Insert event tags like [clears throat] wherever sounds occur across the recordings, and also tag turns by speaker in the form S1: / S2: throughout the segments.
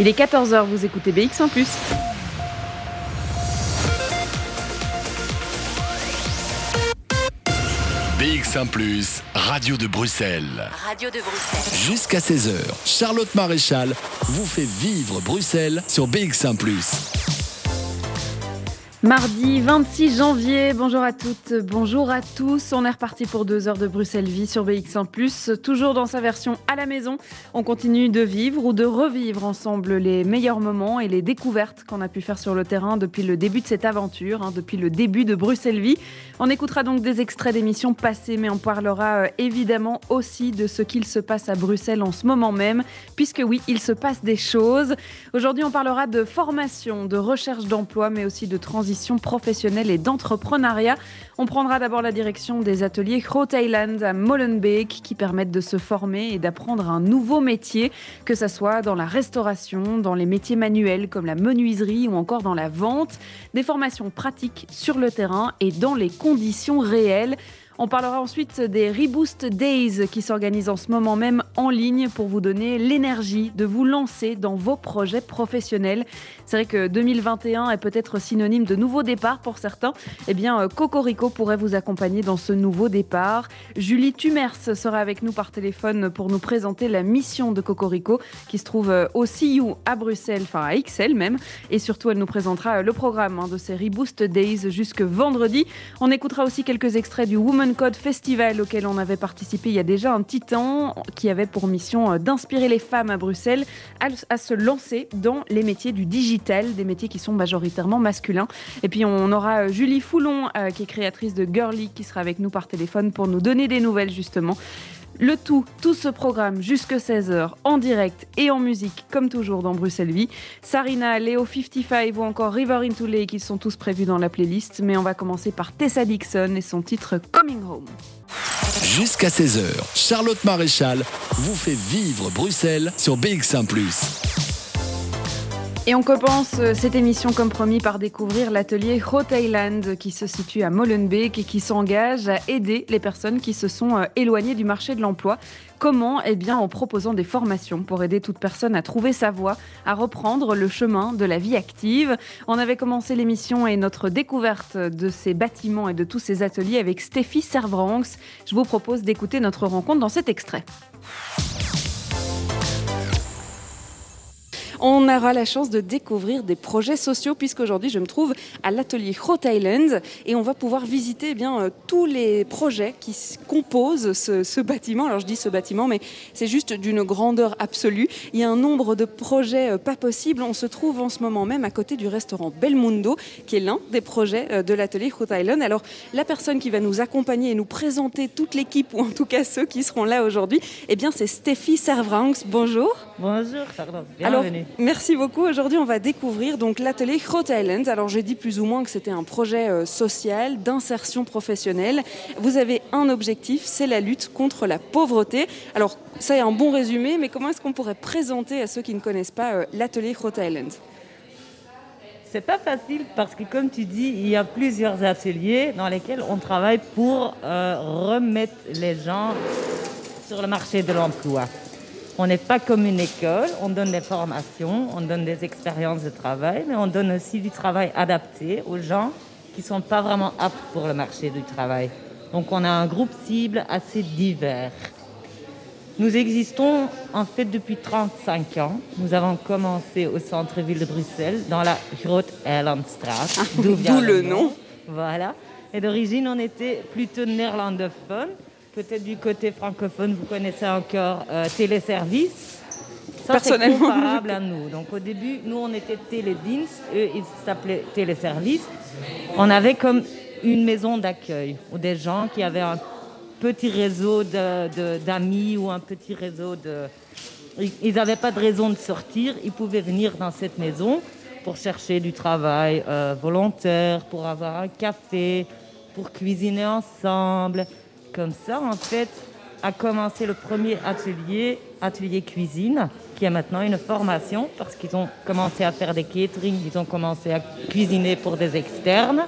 S1: Il est 14h, vous écoutez BX en plus.
S2: BX1 ⁇ Radio de Bruxelles.
S3: Radio de Bruxelles.
S2: Jusqu'à 16h, Charlotte Maréchal vous fait vivre Bruxelles sur BX1 ⁇
S1: Mardi 26 janvier, bonjour à toutes, bonjour à tous. On est reparti pour deux heures de Bruxelles Vie sur BX1+, toujours dans sa version à la maison. On continue de vivre ou de revivre ensemble les meilleurs moments et les découvertes qu'on a pu faire sur le terrain depuis le début de cette aventure, hein, depuis le début de Bruxelles Vie. On écoutera donc des extraits d'émissions passées, mais on parlera euh, évidemment aussi de ce qu'il se passe à Bruxelles en ce moment même, puisque oui, il se passe des choses. Aujourd'hui, on parlera de formation, de recherche d'emploi, mais aussi de transition professionnelle et d'entrepreneuriat. On prendra d'abord la direction des ateliers Groot Island à Molenbeek qui permettent de se former et d'apprendre un nouveau métier, que ce soit dans la restauration, dans les métiers manuels comme la menuiserie ou encore dans la vente. Des formations pratiques sur le terrain et dans les conditions réelles. On parlera ensuite des Reboost Days qui s'organisent en ce moment même en ligne pour vous donner l'énergie de vous lancer dans vos projets professionnels. C'est vrai que 2021 est peut-être synonyme de nouveau départ pour certains. Eh bien, euh, Cocorico pourrait vous accompagner dans ce nouveau départ. Julie Tumers sera avec nous par téléphone pour nous présenter la mission de Cocorico qui se trouve euh, au CIU à Bruxelles, enfin à XL même. Et surtout, elle nous présentera euh, le programme hein, de ces Reboost Days jusque vendredi. On écoutera aussi quelques extraits du Woman Code Festival auquel on avait participé il y a déjà un petit temps, qui avait pour mission euh, d'inspirer les femmes à Bruxelles à, se lancer dans les métiers du digital, des métiers qui sont majoritairement masculins. Et puis on aura euh, Julie Foulon, euh, qui est créatrice de Girly, qui sera avec nous par téléphone pour nous donner des nouvelles justement. Le tout, tout ce programme jusque 16h en direct et en musique, comme toujours dans Bruxelles Vie. Sarina, Léo 55 ou encore River into Lake, ils sont tous prévus dans la playlist. Mais on va commencer par Tessa Dixon et son titre Coming Home.
S2: Jusqu'à 16h, Charlotte Maréchal vous fait vivre Bruxelles sur BX1 ⁇
S1: et on commence euh, cette émission comme promis par découvrir l'atelier Hot Island qui se situe à Molenbeek et qui s'engage à aider les personnes qui se sont euh, éloignées du marché de l'emploi. Comment? Eh bien en proposant des formations pour aider toute personne à trouver sa voie, à reprendre le chemin de la vie active. On avait commencé l'émission et notre découverte de ces bâtiments et de tous ces ateliers avec Stéphie Servranx. Je vous propose d'écouter notre rencontre dans cet extrait. On aura la chance de découvrir des projets sociaux puisqu'aujourd'hui je me trouve à l'atelier Hot Island et on va pouvoir visiter eh bien euh, tous les projets qui composent ce, bâtiment. Alors je dis ce bâtiment mais c'est juste d'une grandeur absolue. Il y a un nombre de projets euh, pas possibles. On se trouve en ce moment même à côté du restaurant Belmundo qui est l'un des projets euh, de l'atelier Hot Island. Alors la personne qui va nous accompagner et nous présenter toute l'équipe ou en tout cas ceux qui seront là aujourd'hui, eh bien c'est Stéphie Servranx. Bonjour.
S4: Bonjour Charlotte. Bienvenue.
S1: Merci beaucoup. Aujourd'hui, on va découvrir donc l'atelier Hot Island. Alors, j'ai dit plus ou moins que c'était un projet euh, social d'insertion professionnelle. Vous avez un objectif, c'est la lutte contre la pauvreté. Alors, ça est un bon résumé, mais comment est-ce qu'on pourrait présenter à ceux qui ne connaissent pas euh, l'atelier Hot Island?
S4: C'est pas facile parce que, comme tu dis, il y a plusieurs ateliers dans lesquels on travaille pour euh, remettre les gens sur le marché de l'emploi. On n'est pas comme une école, on donne des formations, on donne des expériences de travail, mais on donne aussi du travail adapté aux gens qui ne sont pas vraiment aptes pour le marché du travail. Donc on a un groupe cible assez divers. Nous existons en fait depuis 35 ans. Nous avons commencé au centre-ville de Bruxelles, dans la Grote Eilandstraat.
S1: Ah, d'où le nom.
S4: Voilà. Et d'origine, on était plutôt néerlandophone. Peut-être du côté francophone, vous connaissez encore euh, Téléservice. Ça,
S1: Personnellement.
S4: comparable à nous. Donc au début, nous, on était Télédienst, eux, ils s'appelaient Téléservice. On avait comme une maison d'accueil où des gens qui avaient un petit réseau d'amis ou un petit réseau de... Ils n'avaient pas de raison de sortir, ils pouvaient venir dans cette maison pour chercher du travail euh, volontaire, pour avoir un café, pour cuisiner ensemble, comme ça, en fait, a commencé le premier atelier, atelier cuisine, qui a maintenant une formation parce qu'ils ont commencé à faire des catering, ils ont commencé à cuisiner pour des externes.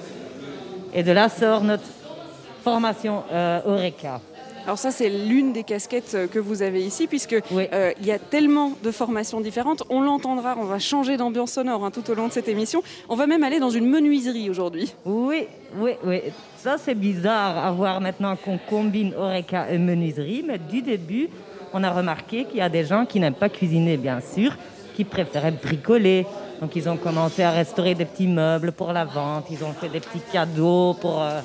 S4: Et de là sort notre formation euh, Eureka.
S1: Alors ça, c'est l'une des casquettes que vous avez ici, puisque euh, il y a tellement de formations différentes. On l'entendra, on va changer d'ambiance sonore hein, tout au long de cette émission. On va même aller dans une menuiserie aujourd'hui.
S4: Oui, oui, oui. Ça, c'est bizarre à voir maintenant qu'on combine Oreca et menuiserie, mais du début, on a remarqué qu'il y a des gens qui n'aiment pas cuisiner, bien sûr, qui préféraient bricoler. Donc, ils ont commencé à restaurer des petits meubles pour la vente. Ils ont fait des petits cadeaux pour euh,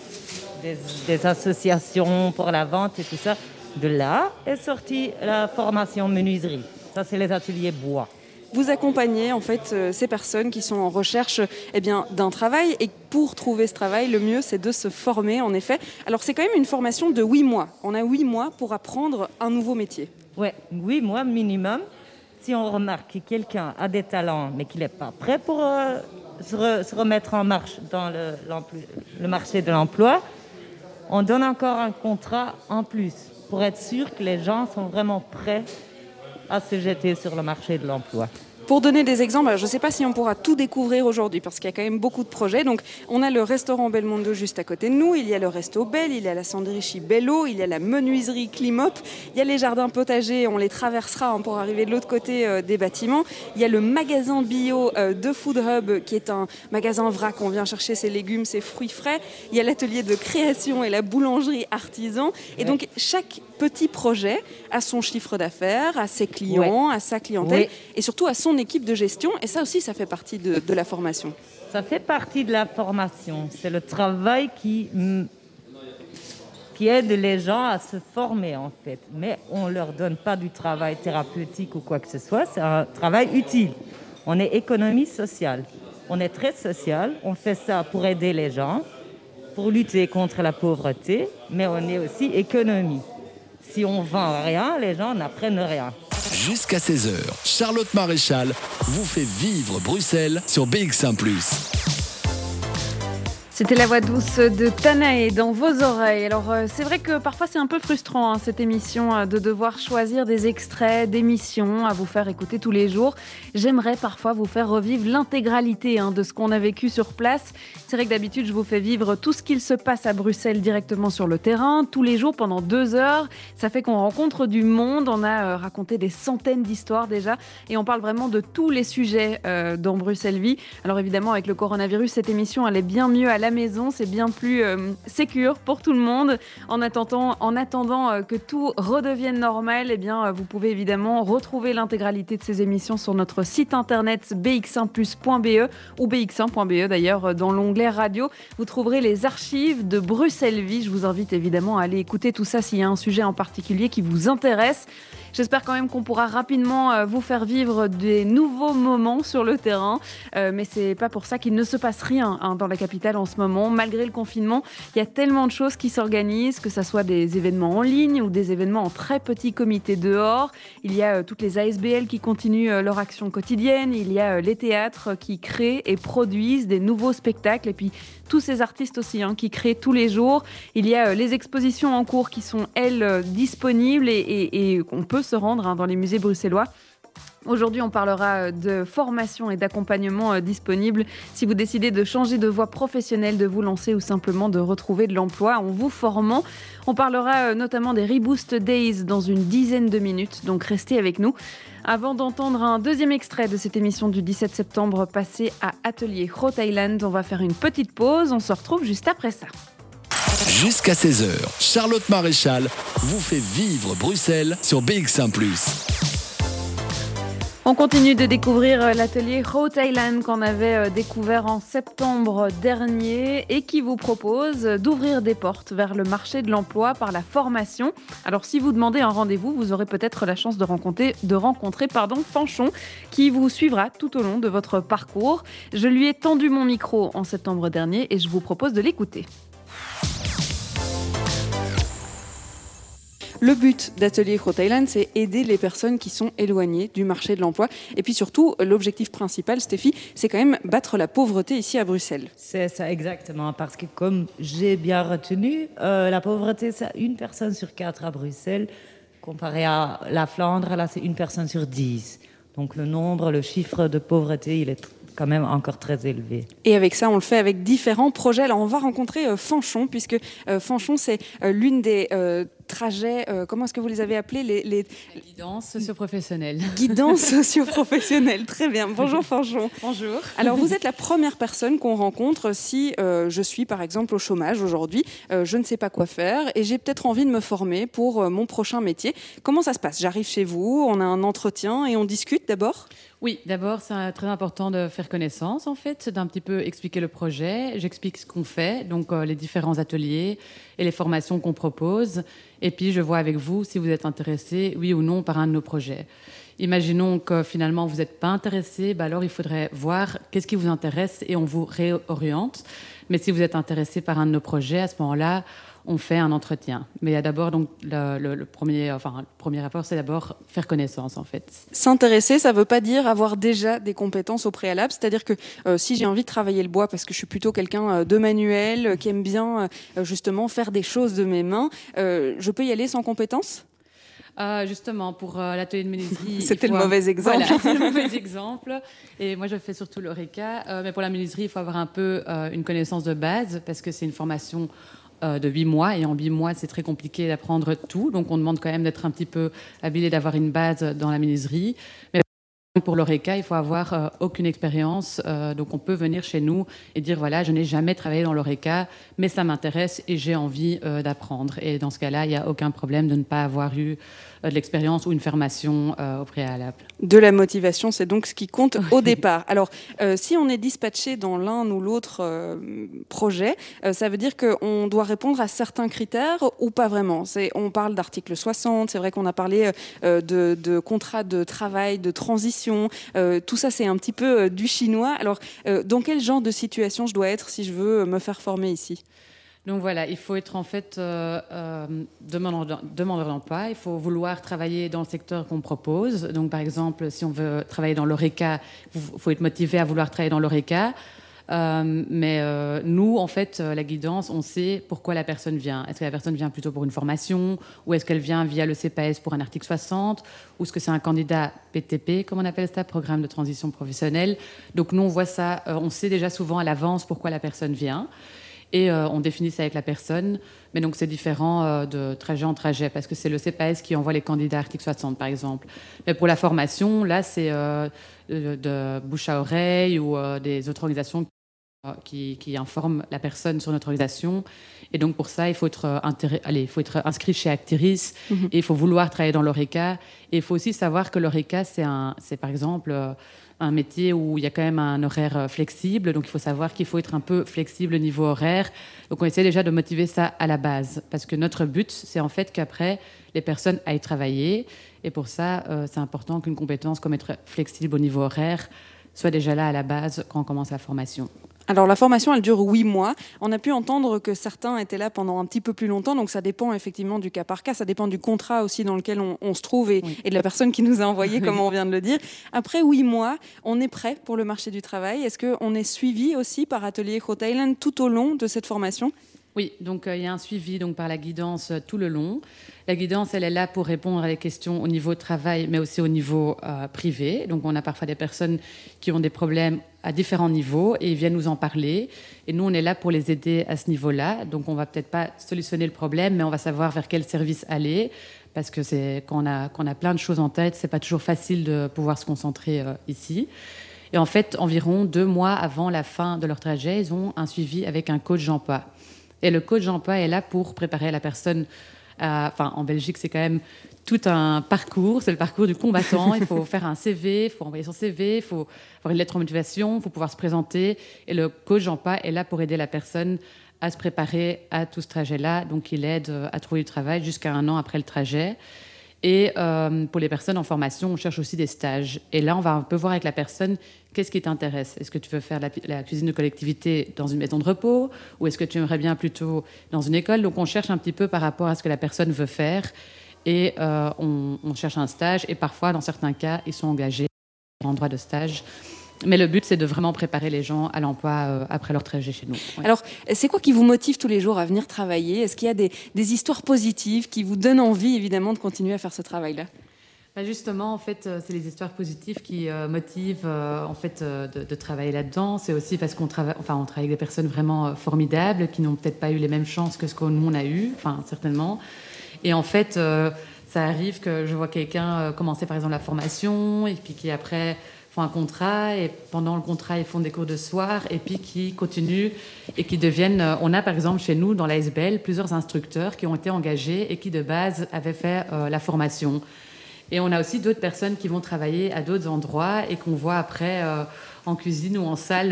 S4: des, associations pour la vente et tout ça. De là est sortie la formation menuiserie. Ça, c'est les ateliers bois.
S1: Vous accompagnez en fait euh, ces personnes qui sont en recherche eh bien, d'un travail et pour trouver ce travail, le mieux c'est de se former en effet. Alors c'est quand même une formation de 8 mois. On a 8 mois pour apprendre un nouveau métier.
S4: Oui, 8 mois minimum. Si on remarque que quelqu'un a des talents mais qu'il n'est pas prêt pour euh, se, remettre en marche dans le marché de l'emploi, on donne encore un contrat en plus pour être sûr que les gens sont vraiment prêts à se jeter sur le marché de l'emploi.
S1: Pour donner des exemples, je ne sais pas si on pourra tout découvrir aujourd'hui parce qu'il y a quand même beaucoup de projets. Donc, on a le restaurant Belmondo juste à côté de nous, il y a le resto Belle, il y a la sandrichie Bello, il y a la menuiserie Climop, il y a les jardins potagers, on les traversera pour arriver de l'autre côté euh, des bâtiments. Il y a le magasin bio euh, de Food Hub qui est un magasin vrac, on vient chercher ses légumes, ses fruits frais. Il y a l'atelier de création et la boulangerie artisan. Et donc, chaque petit projet a son chiffre d'affaires, à ses clients, à sa clientèle et surtout à son équipe de gestion. Et ça aussi, ça fait partie de, la formation.
S4: Ça fait partie de la formation. C'est le travail qui, qui aide les gens à se former, en fait. Mais on ne leur donne pas du travail thérapeutique ou quoi que ce soit. C'est un travail utile. On est économie sociale. On est très social. On fait ça pour aider les gens, pour lutter contre la pauvreté, mais on est aussi économie. Si on vend rien, les gens n'apprennent rien.
S2: Jusqu'à 16h, Charlotte Maréchal vous fait vivre Bruxelles sur BX1 ⁇
S1: c'était la voix douce de Tanae dans vos oreilles. Alors euh, c'est vrai que parfois c'est un peu frustrant hein, cette émission euh, de devoir choisir des extraits d'émissions à vous faire écouter tous les jours. J'aimerais parfois vous faire revivre l'intégralité hein, de ce qu'on a vécu sur place. C'est vrai que d'habitude je vous fais vivre tout ce qu'il se passe à Bruxelles directement sur le terrain, tous les jours pendant deux heures. Ça fait qu'on rencontre du monde. On a euh, raconté des centaines d'histoires déjà et on parle vraiment de tous les sujets dans Bruxelles Vie. Alors évidemment avec le coronavirus cette émission elle est bien mieux à la maison, c'est bien plus euh, pour tout le monde. En attendant, en attendant euh, que tout redevienne normal, eh bien, euh, vous pouvez évidemment retrouver l'intégralité de ces émissions sur notre site internet bx1plus.be ou bx1.be d'ailleurs dans l'onglet radio. Vous trouverez les archives de Bruxelles Vie. Je vous invite évidemment à aller écouter tout ça s'il y a un sujet en particulier qui vous intéresse. J'espère quand même qu'on pourra rapidement euh, vous faire vivre des nouveaux moments sur le terrain. Euh, mais c'est pas pour ça qu'il ne se passe rien hein, dans la capitale en ce moment. Malgré le confinement, il y a tellement de choses qui s'organisent, que ce soit des événements en ligne ou des événements en très petit comité dehors. Il y a euh, toutes les ASBL qui continuent leur action quotidienne. Il y a les théâtres qui créent et produisent des nouveaux spectacles. Et puis tous ces artistes aussi hein, qui créent tous les jours. Il y a les expositions en cours qui sont, elles, disponibles et, et, et on peut se rendre hein, dans les musées bruxellois. Aujourd'hui, on parlera euh, de formation et d'accompagnement euh, disponible si vous décidez de changer de voie professionnelle, de vous lancer ou simplement de retrouver de l'emploi en vous formant. On parlera euh, notamment des Reboost Days dans une dizaine de minutes, donc restez avec nous. Avant d'entendre un deuxième extrait de cette émission du 17 septembre passé à Atelier Rhode Island, on va faire une petite pause. On se retrouve juste après ça.
S2: Jusqu'à 16h, Charlotte Maréchal vous fait vivre Bruxelles sur BX1 ⁇
S1: on continue de découvrir euh, l'atelier Rhode Island qu'on avait euh, découvert en septembre dernier et qui vous propose d'ouvrir des portes vers le marché de l'emploi par la formation. Alors si vous demandez un rendez-vous, vous aurez peut-être la chance de rencontrer, de rencontrer pardon, Fanchon qui vous suivra tout au long de votre parcours. Je lui ai tendu mon micro en septembre dernier et je vous propose de l'écouter. Le but d'Atelier Rhode Island, c'est aider les personnes qui sont éloignées du marché de l'emploi. Et puis surtout, l'objectif principal, Stéphie, c'est quand même battre la pauvreté ici à Bruxelles.
S4: C'est ça, exactement. Parce que comme j'ai bien retenu, euh, la pauvreté, c'est une personne sur quatre à Bruxelles. Comparé à la Flandre, là, c'est une personne sur dix. Donc le nombre, le chiffre de pauvreté, il est quand même encore très élevé.
S1: Et avec ça, on le fait avec différents projets. Alors, on va rencontrer euh, Fanchon, puisque euh, Fanchon, c'est l'une des
S5: trajets, comment est-ce que vous les avez appelés les, les...
S3: Guidance socio-professionnelle.
S5: Guidance [laughs] socio-professionnelle, très bien. Bonjour Fanchon.
S3: Bonjour.
S5: Alors vous êtes la première personne qu'on rencontre si je suis par exemple au chômage aujourd'hui, je ne sais pas quoi faire et j'ai peut-être envie de me former pour mon prochain métier. Comment ça se passe? J'arrive chez vous, on a un entretien et on discute d'abord?
S3: Oui, d'abord, c'est très important de faire connaissance, en fait, d'un petit peu expliquer le projet. J'explique ce qu'on fait, donc euh, les différents ateliers et les formations qu'on propose. Et puis, je vois avec vous si vous êtes intéressé, oui ou non, par un de nos projets. Imaginons que finalement, vous n'êtes pas intéressé, bah alors il faudrait voir qu'est-ce qui vous intéresse et on vous réoriente. Mais si vous êtes intéressé par un de nos projets, à ce moment-là, on fait un entretien. Mais il y a d'abord donc le, premier, enfin le premier rapport, c'est d'abord faire connaissance en fait.
S5: S'intéresser, ça ne veut pas dire avoir déjà des compétences au préalable. C'est-à-dire que euh, si j'ai envie de travailler le bois parce que je suis plutôt quelqu'un euh, de manuel, euh, qui aime bien justement faire des choses de mes mains, je peux y aller sans compétences?
S3: Justement, pour l'atelier de menuiserie. [laughs]
S5: C'était le mauvais exemple.
S3: Voilà, le [laughs] mauvais exemple. Et moi, je fais surtout l'ORECA. mais pour la menuiserie, il faut avoir un peu une connaissance de base parce que c'est une formation euh, de 8 mois. Et en 8 mois, c'est très compliqué d'apprendre tout. Donc, on demande quand même d'être un petit peu habile d'avoir une base dans la menuiserie. Mais pour l'ORECA, il faut avoir euh, aucune expérience. Euh, donc, on peut venir chez nous et dire voilà, je n'ai jamais travaillé dans l'ORECA, mais ça m'intéresse et j'ai envie d'apprendre. Et dans ce cas-là, il n'y a aucun problème de ne pas avoir eu de l'expérience ou une formation au préalable.
S5: De la motivation, c'est donc ce qui compte au départ. Alors, euh, si on est dispatché dans l'un ou l'autre euh, projet, euh, ça veut dire qu'on doit répondre à certains critères ou pas vraiment? On parle d'article 60, c'est vrai qu'on a parlé de, de contrat de travail, de transition. tout ça, c'est un petit peu du chinois. Alors, dans quel genre de situation je dois être si je veux me faire former ici?
S3: Donc voilà, il faut être en fait euh, euh, demandeur, d'emploi, il faut vouloir travailler dans le secteur qu'on propose. Donc par exemple, si on veut travailler dans l'ORECA, il faut être motivé à vouloir travailler dans l'ORECA. Euh, mais nous, en fait, la guidance, on sait pourquoi la personne vient. Est-ce que la personne vient plutôt pour une formation ou est-ce qu'elle vient via le CPS pour un article 60 ou est-ce que c'est un candidat PTP, comme on appelle ça, programme de transition professionnelle? Donc nous, on voit ça, on sait déjà souvent à l'avance pourquoi la personne vient et euh, on définit ça avec la personne. Mais donc c'est différent euh, de trajet en trajet parce que c'est le CPS qui envoie les candidats article 60 par exemple. Mais pour la formation, là c'est euh, de, bouche à oreille ou des autres organisations qui, informent la personne sur notre organisation. Et donc pour ça, il faut être, allez, il faut être inscrit chez Actiris mhm. et il faut vouloir travailler dans l'ORECA. Et il faut aussi savoir que l'ORECA, c'est par exemple un métier où il y a quand même un horaire euh, flexible. Donc il faut savoir qu'il faut être un peu flexible au niveau horaire. Donc on essaie déjà de motiver ça à la base. Parce que notre but, c'est en fait qu'après, les personnes aillent travailler. Et pour ça, euh, c'est important qu'une compétence comme être flexible au niveau horaire soit déjà là à la base quand on commence la formation.
S5: Alors la formation, elle dure huit mois. On a pu entendre que certains étaient là pendant un petit peu plus longtemps, donc ça dépend effectivement du cas par cas, ça dépend du contrat aussi dans lequel on, se trouve et, de la personne qui nous a envoyé, [laughs] comme on vient de le dire. Après huit mois, on est prêt pour le marché du travail. Est-ce qu'on est suivi aussi par Atelier Thailand tout au long de cette formation?
S3: Oui, donc euh, il y a un suivi donc par la guidance euh, tout le long. La guidance, elle est là pour répondre à des questions au niveau travail, mais aussi au niveau euh, privé. Donc on a parfois des personnes qui ont des problèmes à différents niveaux et ils viennent nous en parler. Et nous, on est là pour les aider à ce niveau-là. Donc on va peut-être pas solutionner le problème, mais on va savoir vers quel service aller. Parce que c'est quand a, a plein de choses en tête, c'est pas toujours facile de pouvoir se concentrer ici. Et en fait, environ deux mois avant la fin de leur trajet, ils ont un suivi avec un coach d'emploi. Et le coach d'emploi est là pour préparer la personne. enfin, en Belgique, c'est quand même tout un parcours. C'est le parcours du combattant. Il faut [laughs] faire un CV, il faut envoyer son CV, il faut avoir une lettre de motivation, il faut pouvoir se présenter. Et le coach d'emploi est là pour aider la personne à se préparer à tout ce trajet-là. Donc, il aide à trouver du travail jusqu'à un an après le trajet. Et euh, pour les personnes en formation, on cherche aussi des stages. Et là, on va un peu voir avec la personne qu'est-ce qui t'intéresse? Est-ce que tu veux faire la, cuisine de collectivité dans une maison de repos? Ou est-ce que tu aimerais bien plutôt dans une école? Donc, on cherche un petit peu par rapport à ce que la personne veut faire et euh, on, on, cherche un stage. Et parfois, dans certains cas, ils sont engagés en droit de stage. Mais le but, c'est de vraiment préparer les gens à l'emploi euh, après leur trajet chez nous.
S5: Alors, c'est quoi qui vous motive tous les jours à venir travailler? Est-ce qu'il y a des, histoires positives qui vous donnent envie, évidemment, de continuer à faire ce travail-là?
S3: Bah, Justement, en fait, euh, c'est les histoires positives qui euh, motivent en fait, de, travailler là-dedans. C'est aussi parce qu'on travaille, enfin, on travaille avec des personnes vraiment formidables qui n'ont peut-être pas eu les mêmes chances que ce que nous, on a eu, enfin, certainement. Et en fait, ça arrive que je vois quelqu'un commencer par exemple la formation et puis qui après font un contrat et pendant le contrat ils font des cours de soir et puis qui continuent et qui deviennent. Euh, on a par exemple chez nous dans la SBL plusieurs instructeurs qui ont été engagés et qui de base avaient fait euh, la formation. Et on a aussi d'autres personnes qui vont travailler à d'autres endroits et qu'on voit après euh, en cuisine ou en salle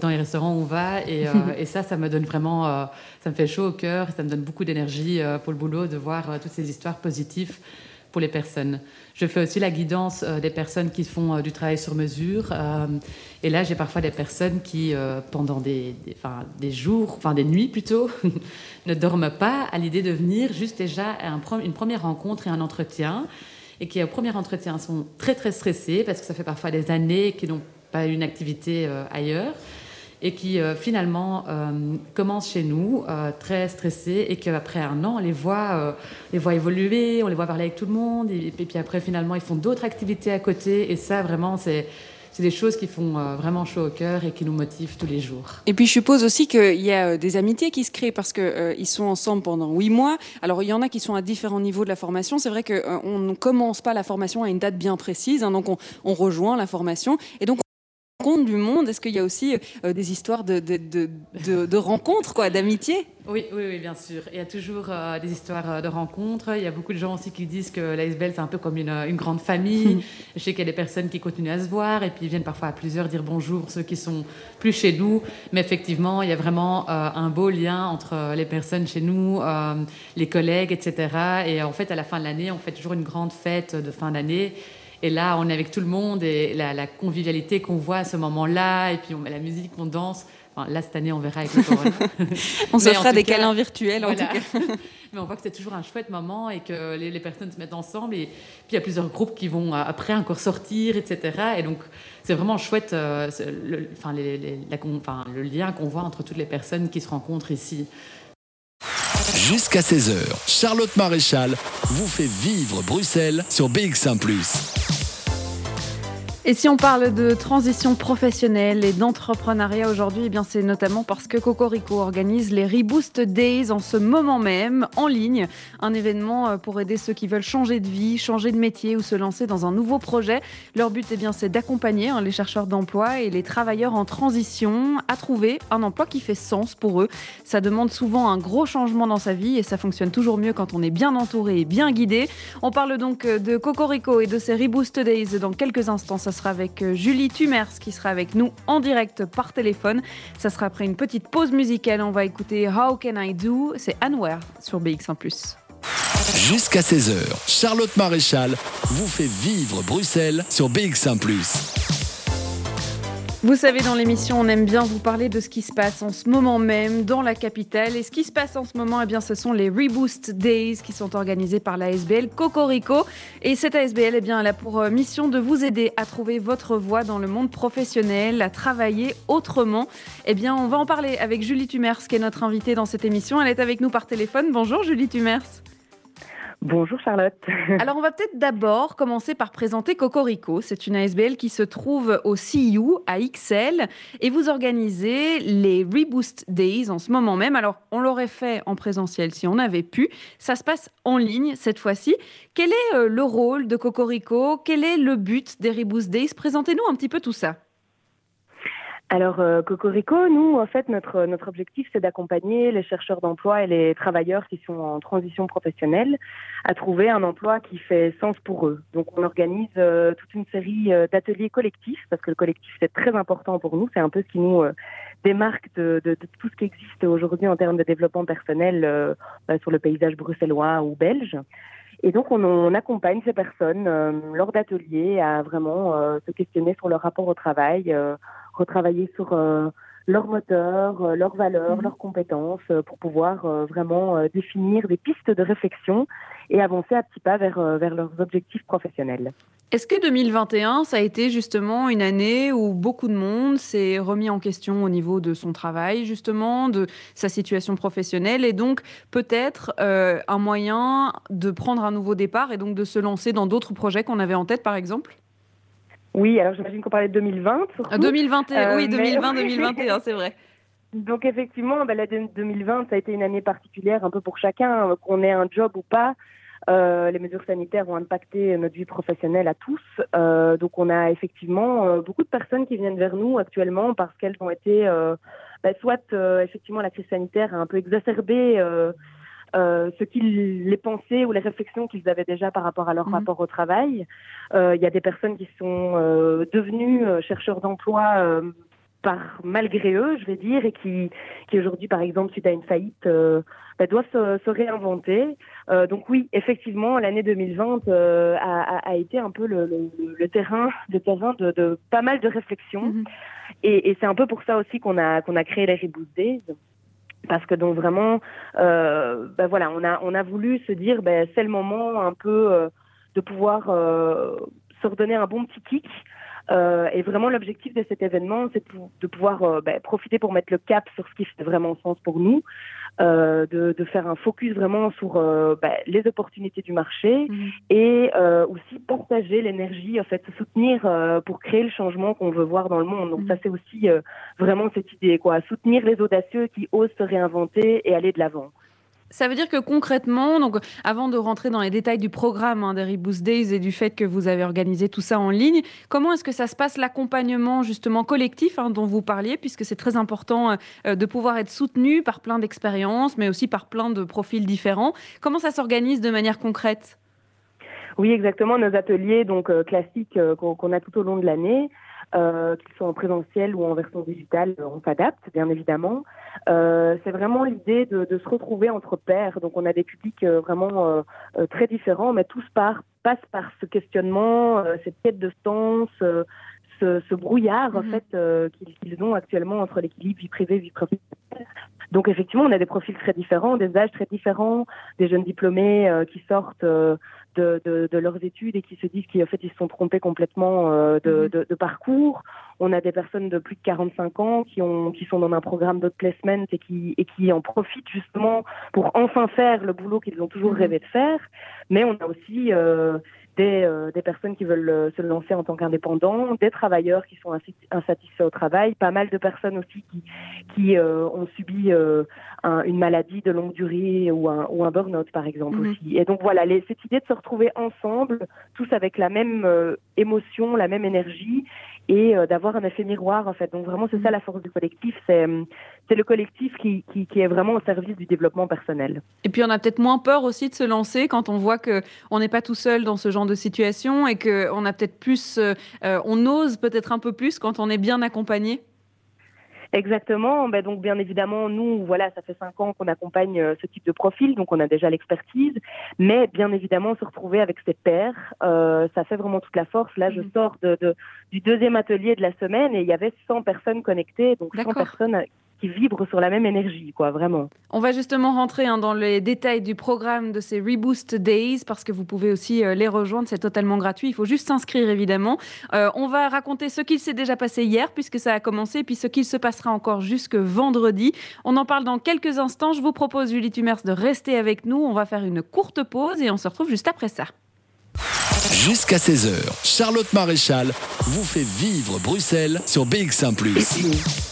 S3: dans les restaurants où on va. Et, [laughs] et, ça, ça me donne vraiment, ça me fait chaud au cœur, ça me donne beaucoup d'énergie pour le boulot de voir toutes ces histoires positives pour les personnes. Je fais aussi la guidance euh, des personnes qui font euh, du travail sur mesure. Euh, et là, j'ai parfois des personnes qui, pendant des, des, jours, enfin des nuits plutôt, [laughs] ne dorment pas à l'idée de venir juste déjà à une première rencontre et un entretien. Et qui, au premier entretien, sont très très stressés parce que ça fait parfois des années qu'ils n'ont pas eu une activité ailleurs et qui euh, finalement euh, commencent chez nous euh, très stressés et qu'après un an, on les voit, les voit évoluer, on les voit parler avec tout le monde et, puis après finalement ils font d'autres activités à côté et ça vraiment c'est c'est des choses qui font vraiment chaud au cœur et qui nous motivent tous les jours.
S1: Et puis je suppose aussi qu'il y a des amitiés qui se créent parce qu'ils ils sont ensemble pendant huit mois. Alors il y en a qui sont à différents niveaux de la formation. C'est vrai qu'on ne commence pas la formation à une date bien précise, hein, donc on, on, rejoint la formation. Et donc compte du monde Est-ce qu'il y a aussi euh, des histoires de, de, rencontres, quoi, d'amitié?
S3: Oui, oui, oui, bien sûr. Il y a toujours euh, des histoires euh, de rencontres. Il y a beaucoup de gens aussi qui disent que la c'est un peu comme une, une grande famille. [laughs] Je sais qu'il y a des personnes qui continuent à se voir et puis ils viennent parfois à plusieurs dire bonjour, ceux qui sont plus chez nous. Mais effectivement, il y a vraiment un beau lien entre les personnes chez nous, les collègues, etc. Et en fait, à la fin de l'année, on fait toujours une grande fête de fin d'année. Et là, on est avec tout le monde et la, convivialité qu'on voit à ce moment-là, et puis on met la musique, on danse. Enfin, là, cette année, on verra avec le corona. [laughs]
S1: on se fera des câlins virtuels, en tout cas. [laughs]
S3: Mais on voit que c'est toujours un chouette moment et que les, personnes se mettent ensemble. Et puis, il y a plusieurs groupes qui vont euh, après encore sortir, etc. Et donc, c'est vraiment chouette, euh, le, enfin, le lien qu'on voit entre toutes les personnes qui se rencontrent ici.
S2: Jusqu'à 16h, Charlotte Maréchal vous fait vivre Bruxelles sur BX1 ⁇
S1: et si on parle de transition professionnelle et d'entrepreneuriat aujourd'hui, eh c'est notamment parce que Cocorico organise les Reboost Days en ce moment même, en ligne. Un événement euh, pour aider ceux qui veulent changer de vie, changer de métier ou se lancer dans un nouveau projet. Leur but, eh c'est d'accompagner hein, les chercheurs d'emploi et les travailleurs en transition à trouver un emploi qui fait sens pour eux. Ça demande souvent un gros changement dans sa vie et ça fonctionne toujours mieux quand on est bien entouré et bien guidé. On parle donc de Cocorico et de ces Reboost Days dans quelques instants sera avec euh, Julie Tumers qui sera avec nous en direct par téléphone. Ça sera après une petite pause musicale. On va écouter How Can I Do? C'est Anware sur BX1
S2: Jusqu'à 16h, Charlotte Maréchal vous fait vivre Bruxelles sur BX1 ⁇
S1: vous savez, dans l'émission, on aime bien vous parler de ce qui se passe en ce moment même dans la capitale. Et ce qui se passe en ce moment, eh bien, ce sont les Reboost Days qui sont organisés par la SBL Cocorico. Et cette ASBL, eh bien, elle a pour euh, mission de vous aider à trouver votre voie dans le monde professionnel, à travailler autrement. Eh bien, on va en parler avec Julie Tumers, qui est notre invitée dans cette émission. Elle est avec nous par téléphone. Bonjour, Julie Tumers.
S6: Bonjour Charlotte. [laughs]
S1: Alors on va peut-être d'abord commencer par présenter Cocorico. C'est une ASBL qui se trouve au CU à XL et vous organisez les Reboost Days en ce moment même. Alors on l'aurait fait en présentiel si on avait pu. Ça se passe en ligne cette fois-ci. Quel est euh, le rôle de Cocorico? Quel est le but des Reboost Days? Présentez-nous un petit peu tout ça.
S6: Alors, euh, Cocorico, nous, en fait, notre, notre objectif, c'est d'accompagner les chercheurs d'emploi et les travailleurs qui sont en transition professionnelle à trouver un emploi qui fait sens pour eux. Donc, on organise euh, toute une série euh, d'ateliers collectifs, parce que le collectif, c'est très important pour nous. C'est un peu ce qui nous démarque de, de, de, tout ce qui existe aujourd'hui en termes de développement personnel bah, sur le paysage bruxellois ou belge. Et donc, on, on accompagne ces personnes lors d'ateliers à vraiment se questionner sur leur rapport au travail retravailler sur euh, leur moteur, euh, leurs valeurs, mhm. leurs compétences, euh, pour pouvoir vraiment définir des pistes de réflexion et avancer à petits pas vers, vers leurs objectifs professionnels.
S1: Est-ce que 2021, ça a été justement une année où beaucoup de monde s'est remis en question au niveau de son travail, justement, de sa situation professionnelle, et donc peut-être un moyen de prendre un nouveau départ et donc de se lancer dans d'autres projets qu'on avait en tête, par exemple?
S6: Oui, alors j'imagine qu'on parlait de 2020.
S1: 2021, oui, 2020-2021, c'est vrai.
S6: Donc effectivement, ben, l'année 2020, ça a été une année particulière un peu pour chacun, qu'on ait un job ou pas. Euh, les mesures sanitaires ont impacté notre vie professionnelle à tous. Euh, donc on a effectivement euh, beaucoup de personnes qui viennent vers nous actuellement parce qu'elles ont été, euh, ben, soit effectivement la crise sanitaire a un peu exacerbé ce qu'ils les pensaient ou les réflexions qu'ils avaient déjà par rapport à leur mmh. rapport au travail. Il y a des personnes qui sont devenues chercheurs d'emploi par malgré eux, je vais dire, et qui, qui aujourd'hui, par exemple, suite à une faillite, euh, bah, doivent se, réinventer. Euh, donc oui, effectivement, l'année 2020 euh, a, a, été un peu le, le, terrain, le terrain de, de, pas mal de réflexions. Mm-hmm. Et, et c'est un peu pour ça aussi qu'on a qu'on a créé les Reboot Days. Parce que donc vraiment, euh, bah, voilà, on a on a voulu se dire, bah, c'est le moment un peu de pouvoir se redonner un bon petit kick euh, et vraiment, l'objectif de cet événement, c'est de, pouvoir euh, ben, profiter pour mettre le cap sur ce qui fait vraiment sens pour nous, euh, de, de, faire un focus vraiment sur euh, ben, les opportunités du marché mhm. et euh, aussi partager l'énergie, en fait, se soutenir pour créer le changement qu'on veut voir dans le monde. Donc mhm. ça, c'est aussi vraiment cette idée, quoi, soutenir les audacieux qui osent se réinventer et aller de l'avant.
S1: Ça veut dire que concrètement, donc avant de rentrer dans les détails du programme hein, des Reboost Days et du fait que vous avez organisé tout ça en ligne, comment est-ce que ça se passe l'accompagnement justement collectif hein, dont vous parliez, puisque c'est très important euh, de pouvoir être soutenu par plein d'expériences, mais aussi par plein de profils différents. Comment ça s'organise de manière concrète?
S6: Oui, exactement. Nos ateliers donc euh, classiques euh, qu'on a tout au long de l'année, euh, qu'ils soient en présentiel ou en version digitale, on s'adapte bien évidemment. Euh, c'est vraiment l'idée de, de, se retrouver entre pairs. Donc on a des publics euh, vraiment euh, euh, très différents, mais tous par, passent par ce questionnement, cette quête de sens, ce, ce, brouillard en mhm. fait qu'ils ont actuellement entre l'équilibre vie privée vie professionnelle. Donc effectivement, on a des profils très différents, des âges très différents, des jeunes diplômés qui sortent de, de, de, leurs études et qui se disent qu'en fait ils se sont trompés complètement euh, de, mhm. de, parcours. On a des personnes de plus de 45 ans qui, ont, qui sont dans un programme de placement et qui, et qui en profitent justement pour enfin faire le boulot qu'ils ont toujours mhm. rêvé de faire. Mais on a aussi euh, des, euh, des, personnes qui veulent euh, se lancer en tant qu'indépendants, des travailleurs qui sont insatisfaits au travail, pas mal de personnes aussi qui, qui euh, ont subi un, une maladie de longue durée ou un, ou un burn-out par exemple mhm. aussi. Et donc voilà, les, cette idée de se retrouver ensemble, tous avec la même émotion, la même énergie et euh, d'avoir un effet miroir en fait. Donc vraiment c'est ça mm. la force du collectif, c'est euh, c'est le collectif qui, qui, qui, est vraiment au service du développement personnel.
S1: Et puis on a peut-être moins peur aussi de se lancer quand on voit que on n'est pas tout seul dans ce genre de situation et que on a peut-être plus, euh, on ose peut-être un peu plus quand on est bien accompagné.
S6: Exactement. Ben donc bien évidemment, nous, voilà, ça fait cinq ans qu'on accompagne euh, ce type de profil, donc on a déjà l'expertise. Mais bien évidemment, se retrouver avec ses pairs, euh, ça fait vraiment toute la force. Là, je mhm. sors de, de, du deuxième atelier de la semaine et il y avait 100 personnes connectées, donc 100 personnes qui vibrent sur la même énergie, quoi, vraiment.
S1: On va justement rentrer hein, dans les détails du programme de ces Reboost Days parce que vous pouvez aussi euh, les rejoindre, c'est totalement gratuit. Il faut juste s'inscrire évidemment. Euh, on va raconter ce qu'il s'est déjà passé hier puisque ça a commencé, puis ce qu'il se passera encore jusque vendredi. On en parle dans quelques instants. Je vous propose, Julie Tumers, de rester avec nous. On va faire une courte pause et on se retrouve juste après ça.
S2: Jusqu'à 16h, Charlotte Maréchal vous fait vivre Bruxelles sur BX1 ⁇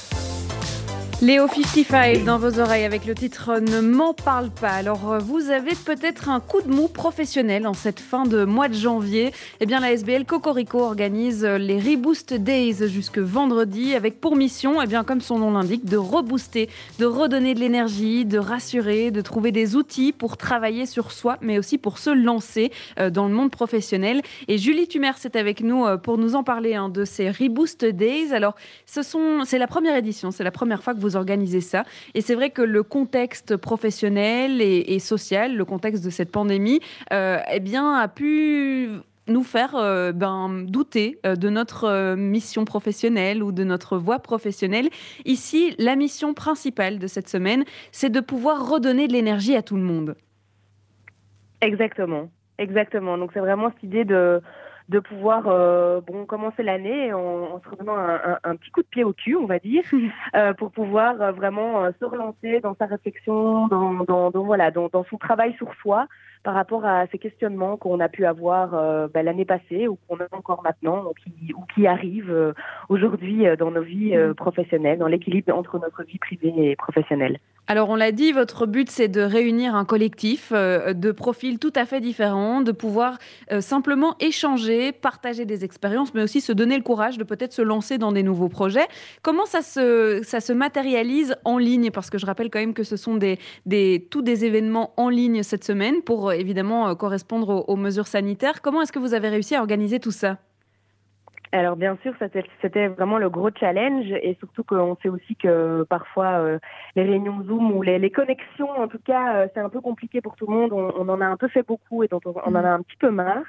S1: Léo 55 dans vos oreilles avec le titre Ne m'en parle pas. Alors, euh, vous avez peut-être un coup de mou professionnel en cette fin de mois de janvier. Eh bien, la SBL Cocorico organise les Reboost Days jusque vendredi avec pour mission, eh bien, comme son nom l'indique, de rebooster, de redonner de l'énergie, de rassurer, de trouver des outils pour travailler sur soi, mais aussi pour se lancer euh, dans le monde professionnel. Et Julie Tumers est avec nous euh, pour nous en parler hein, de ces Reboost Days. Alors, ce sont, c'est la première édition, c'est la première fois que vous organiser ça. Et c'est vrai que le contexte professionnel et, social, le contexte de cette pandémie, euh, eh bien, a pu nous faire euh, ben, douter euh, de notre mission professionnelle ou de notre voie professionnelle. Ici, la mission principale de cette semaine, c'est de pouvoir redonner de l'énergie à tout le monde.
S6: Exactement, exactement. Donc c'est vraiment cette idée de de pouvoir euh, bon commencer l'année en, en, se redonnant un, un, petit coup de pied au cul, on va dire, euh, pour pouvoir euh, vraiment se relancer dans sa réflexion, dans, dans, dans voilà, dans, dans, son travail sur soi, par rapport à ces questionnements qu'on a pu avoir euh, bah, l'année passée ou qu'on a encore maintenant ou qui, arrivent euh, aujourd'hui euh, dans nos vies professionnelles, dans l'équilibre entre notre vie privée et professionnelle.
S1: Alors on l'a dit, votre but c'est de réunir un collectif de profils tout à fait différents, de pouvoir simplement échanger, partager des expériences, mais aussi se donner le courage de peut-être se lancer dans des nouveaux projets. Comment ça se, matérialise en ligne? Parce que je rappelle quand même que ce sont tous des événements en ligne cette semaine pour évidemment euh, correspondre aux, mesures sanitaires. Comment est-ce que vous avez réussi à organiser tout ça?
S6: Alors bien sûr, c'était- vraiment le gros challenge et surtout qu'on sait aussi que parfois euh, les réunions Zoom ou les, connexions, en tout cas, euh, c'est un peu compliqué pour tout le monde. On, en a un peu fait beaucoup et dont on, en a un petit peu marre.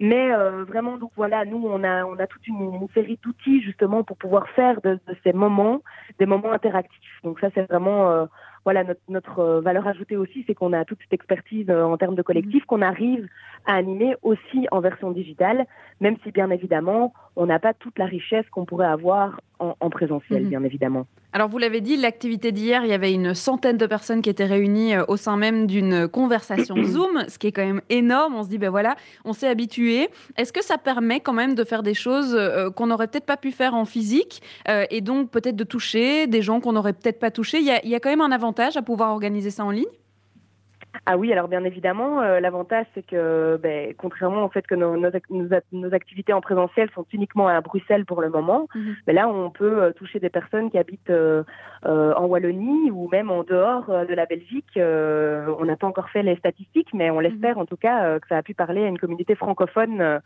S6: Mais vraiment, donc voilà, nous, on a, on a toute une, série d'outils justement pour pouvoir faire de, ces moments des moments interactifs. Donc ça, c'est vraiment voilà notre, notre euh, valeur ajoutée aussi, c'est qu'on a toute cette expertise euh, en termes de collectif qu'on arrive à animer aussi en version digitale, même si bien évidemment on n'a pas toute la richesse qu'on pourrait avoir en, en présentiel,
S1: Mhm.
S6: bien évidemment.
S1: Alors vous l'avez dit, l'activité d'hier, il y avait une centaine de personnes qui étaient réunies euh, au sein même d'une conversation [clears throat] Zoom, ce qui est quand même énorme. On se dit, ben voilà, on s'est habitué. Est-ce que ça permet quand même de faire des choses euh, qu'on n'aurait peut-être pas pu faire en physique euh, et donc peut-être de toucher des gens qu'on n'aurait peut-être pas touchés? Il y, a, il y a quand même un avantage à pouvoir organiser ça en ligne?
S6: Ah oui, alors bien évidemment, euh, l'avantage c'est que, ben, contrairement au fait que nos, nos, ac- nos ac- nos activités en présentiel sont uniquement à Bruxelles pour le moment,
S1: Mhm.
S6: mais là on peut euh, toucher des personnes qui habitent euh, en Wallonie ou même en dehors de la Belgique. On n'a pas encore fait les statistiques, mais on l'espère en tout cas que ça a pu parler à une communauté francophone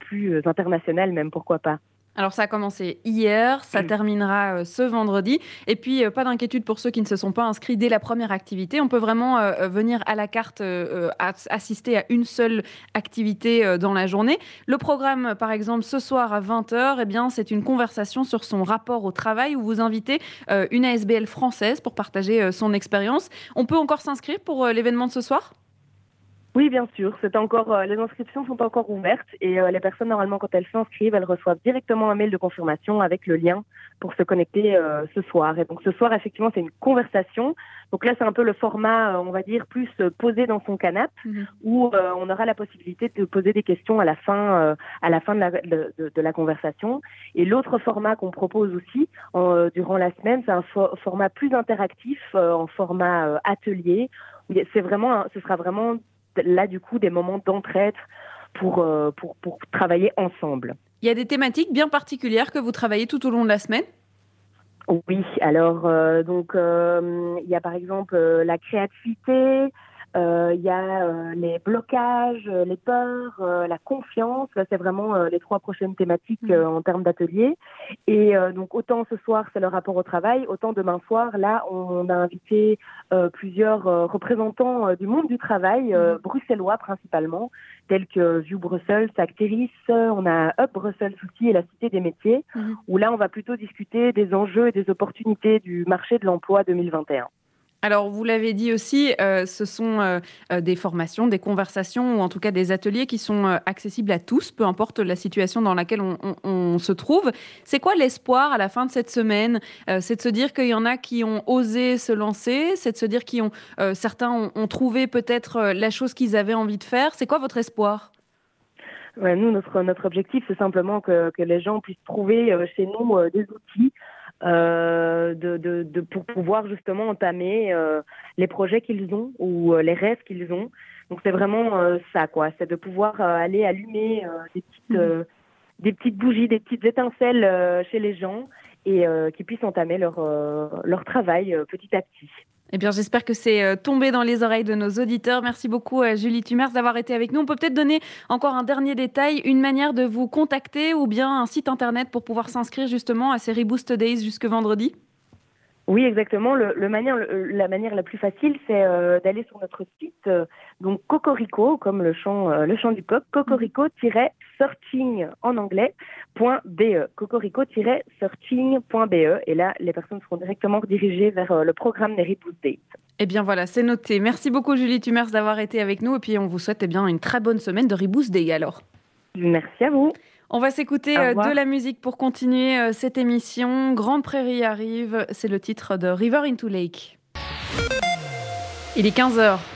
S6: plus internationale même, pourquoi pas.
S1: Alors ça a commencé hier, ça terminera euh, ce vendredi. Et puis euh, pas d'inquiétude pour ceux qui ne se sont pas inscrits dès la première activité. On peut vraiment euh, venir à la carte as- assister à une seule activité dans la journée. Le programme, par exemple, ce soir à 20h, eh bien c'est une conversation sur son rapport au travail où vous invitez une ASBL française pour partager son expérience. On peut encore s'inscrire pour l'événement de ce soir?
S6: Oui, bien sûr. C'est encore, euh, les inscriptions sont encore ouvertes et euh, les personnes, normalement, quand elles s'inscrivent, elles reçoivent directement un mail de confirmation avec le lien pour se connecter euh, ce soir. Et donc, ce soir, effectivement, c'est une conversation. Donc là, c'est un peu le format, on va dire, plus posé dans son canapé
S1: Mhm.
S6: où on aura la possibilité de poser des questions à la fin, à la fin de la, de, de- de la conversation. Et l'autre format qu'on propose aussi durant la semaine, c'est un fo- format plus interactif, en format atelier. C'est vraiment, un- ce sera vraiment là du coup des moments d'entraide pour, euh, pour, pour travailler ensemble.
S1: Il y a des thématiques bien particulières que vous travaillez tout au long de la semaine?
S6: Oui, alors euh, donc euh, il y a par exemple euh, la créativité, il y a euh, les blocages, euh, les peurs, euh, la confiance. Là, c'est vraiment euh, les trois prochaines thématiques
S1: Mhm.
S6: euh, en termes d'atelier. Et euh, donc autant ce soir c'est le rapport au travail, autant demain soir là on a invité euh, plusieurs euh, représentants euh, du monde du travail, euh,
S1: Mhm.
S6: bruxellois principalement, tels que View Brussels, Acteris, euh, on a Up Brussels aussi et la Cité des métiers
S1: Mhm.
S6: où là, on va plutôt discuter des enjeux et des opportunités du marché de l'emploi 2021.
S1: Alors, vous l'avez dit aussi, euh, ce sont euh, euh, des formations, des conversations ou en tout cas des ateliers qui sont accessibles à tous, peu importe la situation dans laquelle on, se trouve. C'est quoi l'espoir à la fin de cette semaine? C'est de se dire qu'il y en a qui ont osé se lancer, c'est de se dire qu'ils ont, certains ont, trouvé peut-être la chose qu'ils avaient envie de faire. C'est quoi votre espoir?
S6: Ouais, nous, notre, objectif, c'est simplement que, que les gens puissent trouver chez nous des outils euh, de, de, de- pour pouvoir justement entamer euh, les projets qu'ils ont ou euh, les rêves qu'ils ont. Donc c'est vraiment euh, ça, quoi. C'est de pouvoir euh, aller allumer euh, des, petites,
S1: Mhm.
S6: euh, des petites bougies, des petites étincelles euh, chez les gens et euh, qu'ils puissent entamer leur, euh, leur travail euh, petit à petit.
S1: Eh bien, j'espère que c'est euh, tombé dans les oreilles de nos auditeurs. Merci beaucoup, euh, Julie Tumers, d'avoir été avec nous. On peut peut-être donner encore un dernier détail, une manière de vous contacter ou bien un site internet pour pouvoir s'inscrire justement à ces Reboost Days jusque vendredi.
S6: Oui, exactement. La manière la plus facile, c'est euh, d'aller sur notre site, donc Cocorico, comme le chant, le chant du coq, cocorico-searching en anglais, .be, cocorico-searching.be. Et là, les personnes seront directement redirigées vers euh, le programme des Reboot Dates.
S1: Eh bien voilà, c'est noté. Merci beaucoup, Julie Tumers, d'avoir été avec nous. Et puis, on vous souhaite eh bien, une très bonne semaine de Reboost Day alors.
S6: Merci à vous.
S1: On va s'écouter euh, de la musique pour continuer euh, cette émission. Grande Prairie arrive, c'est le titre de River into Lake. Il est 15h.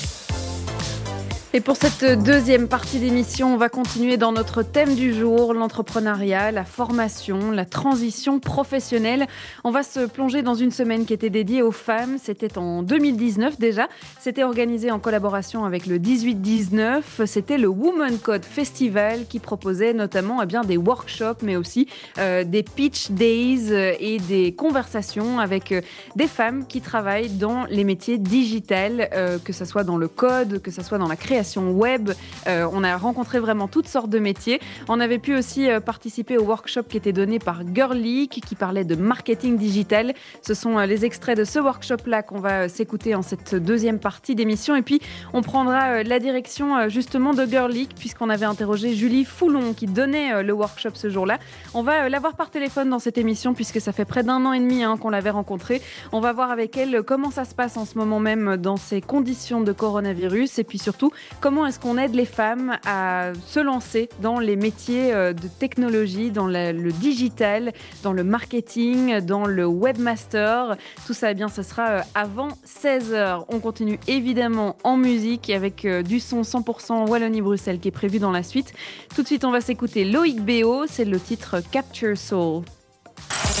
S1: et pour cette deuxième partie d'émission, on va continuer dans notre thème du jour, l'entrepreneuriat, la formation, la transition professionnelle. On va se plonger dans une semaine qui était dédiée aux femmes. C'était en 2019 déjà. C'était organisé en collaboration avec le 18-19. C'était le Woman Code Festival qui proposait notamment eh bien, des workshops, mais aussi euh, des pitch days et des conversations avec euh, des femmes qui travaillent dans les métiers digitales, euh, que ce soit dans le code, que ce soit dans la création web. Euh, on a rencontré vraiment toutes sortes de métiers. On avait pu aussi euh, participer au workshop qui était donné par Girleak qui parlait de marketing digital. Ce sont euh, les extraits de ce workshop-là qu'on va s'écouter en cette deuxième partie d'émission. Et puis, on prendra la direction justement de Girleak puisqu'on avait interrogé Julie Foulon qui donnait le workshop ce jour-là. On va la voir par téléphone dans cette émission puisque ça fait près d'un an et demi hein, qu'on l'avait rencontrée. On va voir avec elle comment ça se passe en ce moment même dans ces conditions de coronavirus et puis surtout Comment est-ce qu'on aide les femmes à se lancer dans les métiers euh, de technologie, dans le digital, dans le marketing, dans le webmaster? Tout ça, eh bien, ce sera euh, avant 16h. On continue évidemment en musique avec euh, du son 100% Wallonie-Bruxelles qui est prévu dans la suite. Tout de suite, on va s'écouter Loïc Béo, c'est le titre Capture Soul.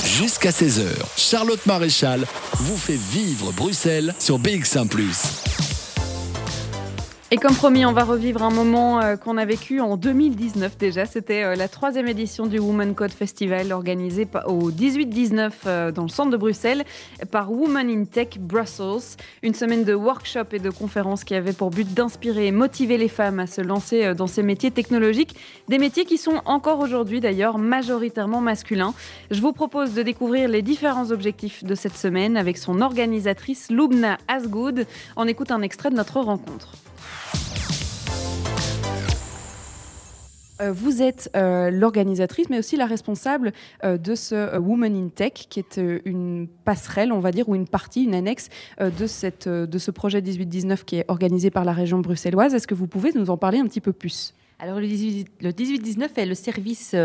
S2: Jusqu'à 16h, Charlotte Maréchal vous fait vivre Bruxelles sur BX1 ⁇
S1: et comme promis, on va revivre un moment euh, qu'on a vécu en 2019 déjà. C'était euh, la troisième édition du Woman Code Festival organisé au 18-19 euh, dans le centre de Bruxelles par Women in Tech Brussels. Une semaine de workshops et de conférences qui avait pour but d'inspirer et motiver les femmes à se lancer dans ces métiers technologiques. Des métiers qui sont encore aujourd'hui d'ailleurs majoritairement masculins. Je vous propose de découvrir les différents objectifs de cette semaine avec son organisatrice Lubna Asgood. On écoute un extrait de notre rencontre. Euh, vous êtes euh, l'organisatrice, mais aussi la responsable euh, de ce Women in Tech, qui est une passerelle, on va dire, ou une partie, une annexe de, de ce projet 18-19 qui est organisé par la région bruxelloise. Est-ce que vous pouvez nous en parler un petit peu plus?
S7: Alors le 18-19 est le service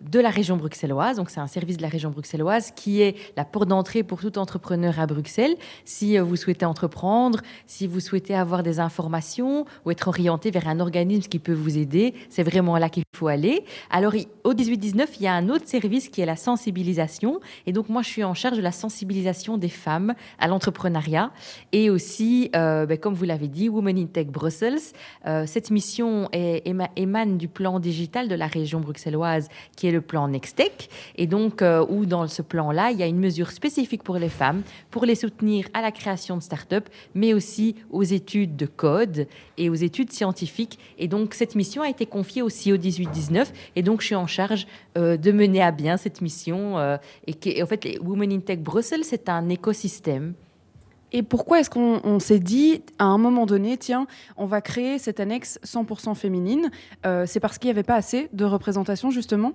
S7: de la région bruxelloise. Donc, c'est un service de la région bruxelloise qui est la porte d'entrée pour tout entrepreneur à Bruxelles. Si euh, vous souhaitez entreprendre, si vous souhaitez avoir des informations ou être orienté vers un organisme qui peut vous aider, c'est vraiment là qu'il faut aller. Alors, au 18-19, il y a un autre service qui est la sensibilisation. Et donc, moi, je suis en charge de la sensibilisation des femmes à l'entrepreneuriat et aussi, euh, ben, comme vous l'avez dit, Women in Tech Brussels. Euh, cette mission est, émane du plan digital de la région bruxelloise qui est le plan Nextech. Et donc, euh, où dans ce plan-là, il y a une mesure spécifique pour les femmes, pour les soutenir à la création de start-up, mais aussi aux études de code et aux études scientifiques. Et donc, cette mission a été confiée aussi au 18-19. Et donc, je suis en charge euh, de mener à bien cette mission. Euh, et, en fait, Women in Tech Brussels, c'est un écosystème.
S1: Et pourquoi est-ce qu'on s'est dit à un moment donné, tiens, on va créer cette annexe 100% féminine C'est parce qu'il n'y avait pas assez de représentation justement?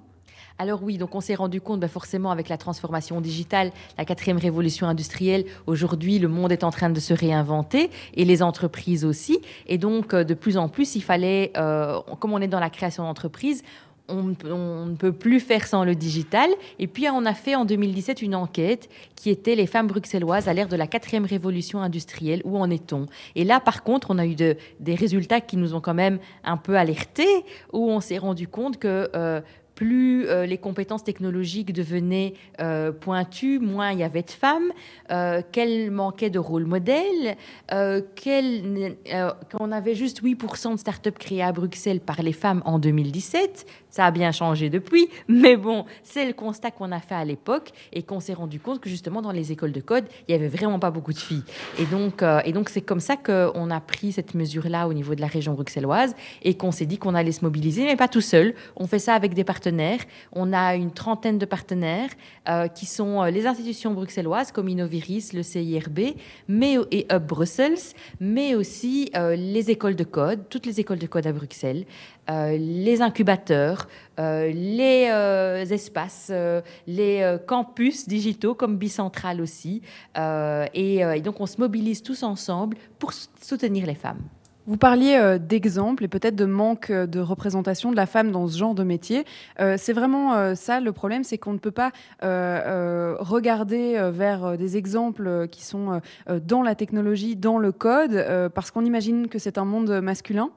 S7: Alors oui, donc on s'est rendu compte, bah, forcément, avec la transformation digitale, la quatrième révolution industrielle, aujourd'hui, le monde est en train de se réinventer et les entreprises aussi. Et donc, euh, de plus en plus, il fallait, euh, comme on est dans la création d'entreprises, on, ne peut plus faire sans le digital. Et puis, on a fait en 2017 une enquête qui était les femmes bruxelloises à l'ère de la quatrième révolution industrielle. Où en est-on? Et là, par contre, on a eu des résultats qui nous ont quand même un peu alertés, où on s'est rendu compte que euh, plus euh, les compétences technologiques devenaient euh, pointues, moins il y avait de femmes, euh, qu'elles manquaient de rôle modèle, qu'on avait juste 8% de start-up créées à Bruxelles par les femmes en 2017. Ça a bien changé depuis, mais bon, c'est le constat qu'on a fait à l'époque et qu'on s'est rendu compte que justement dans les écoles de code, il y avait vraiment pas beaucoup de filles. Et donc, et donc c'est comme ça qu'on a pris cette mesure-là au niveau de la région bruxelloise et qu'on s'est dit qu'on allait se mobiliser, mais pas tout seul. On fait ça avec des partenaires on a une trentaine de partenaires euh, qui sont euh, les institutions bruxelloises comme Innoviris, le CIRB, mais, et Hub Brussels, mais aussi euh, les écoles de code, toutes les écoles de code à Bruxelles, les incubateurs, les espaces, les campus digitaux comme Bicentral aussi. et donc on se mobilise tous ensemble pour soutenir les femmes.
S5: Vous parliez euh, d'exemples et peut-être de manque euh, de représentation de la femme dans ce genre de métier. Euh, c'est vraiment ça le problème, c'est qu'on ne peut pas regarder vers des exemples qui sont dans la technologie, dans le code, parce qu'on imagine que c'est un monde masculin.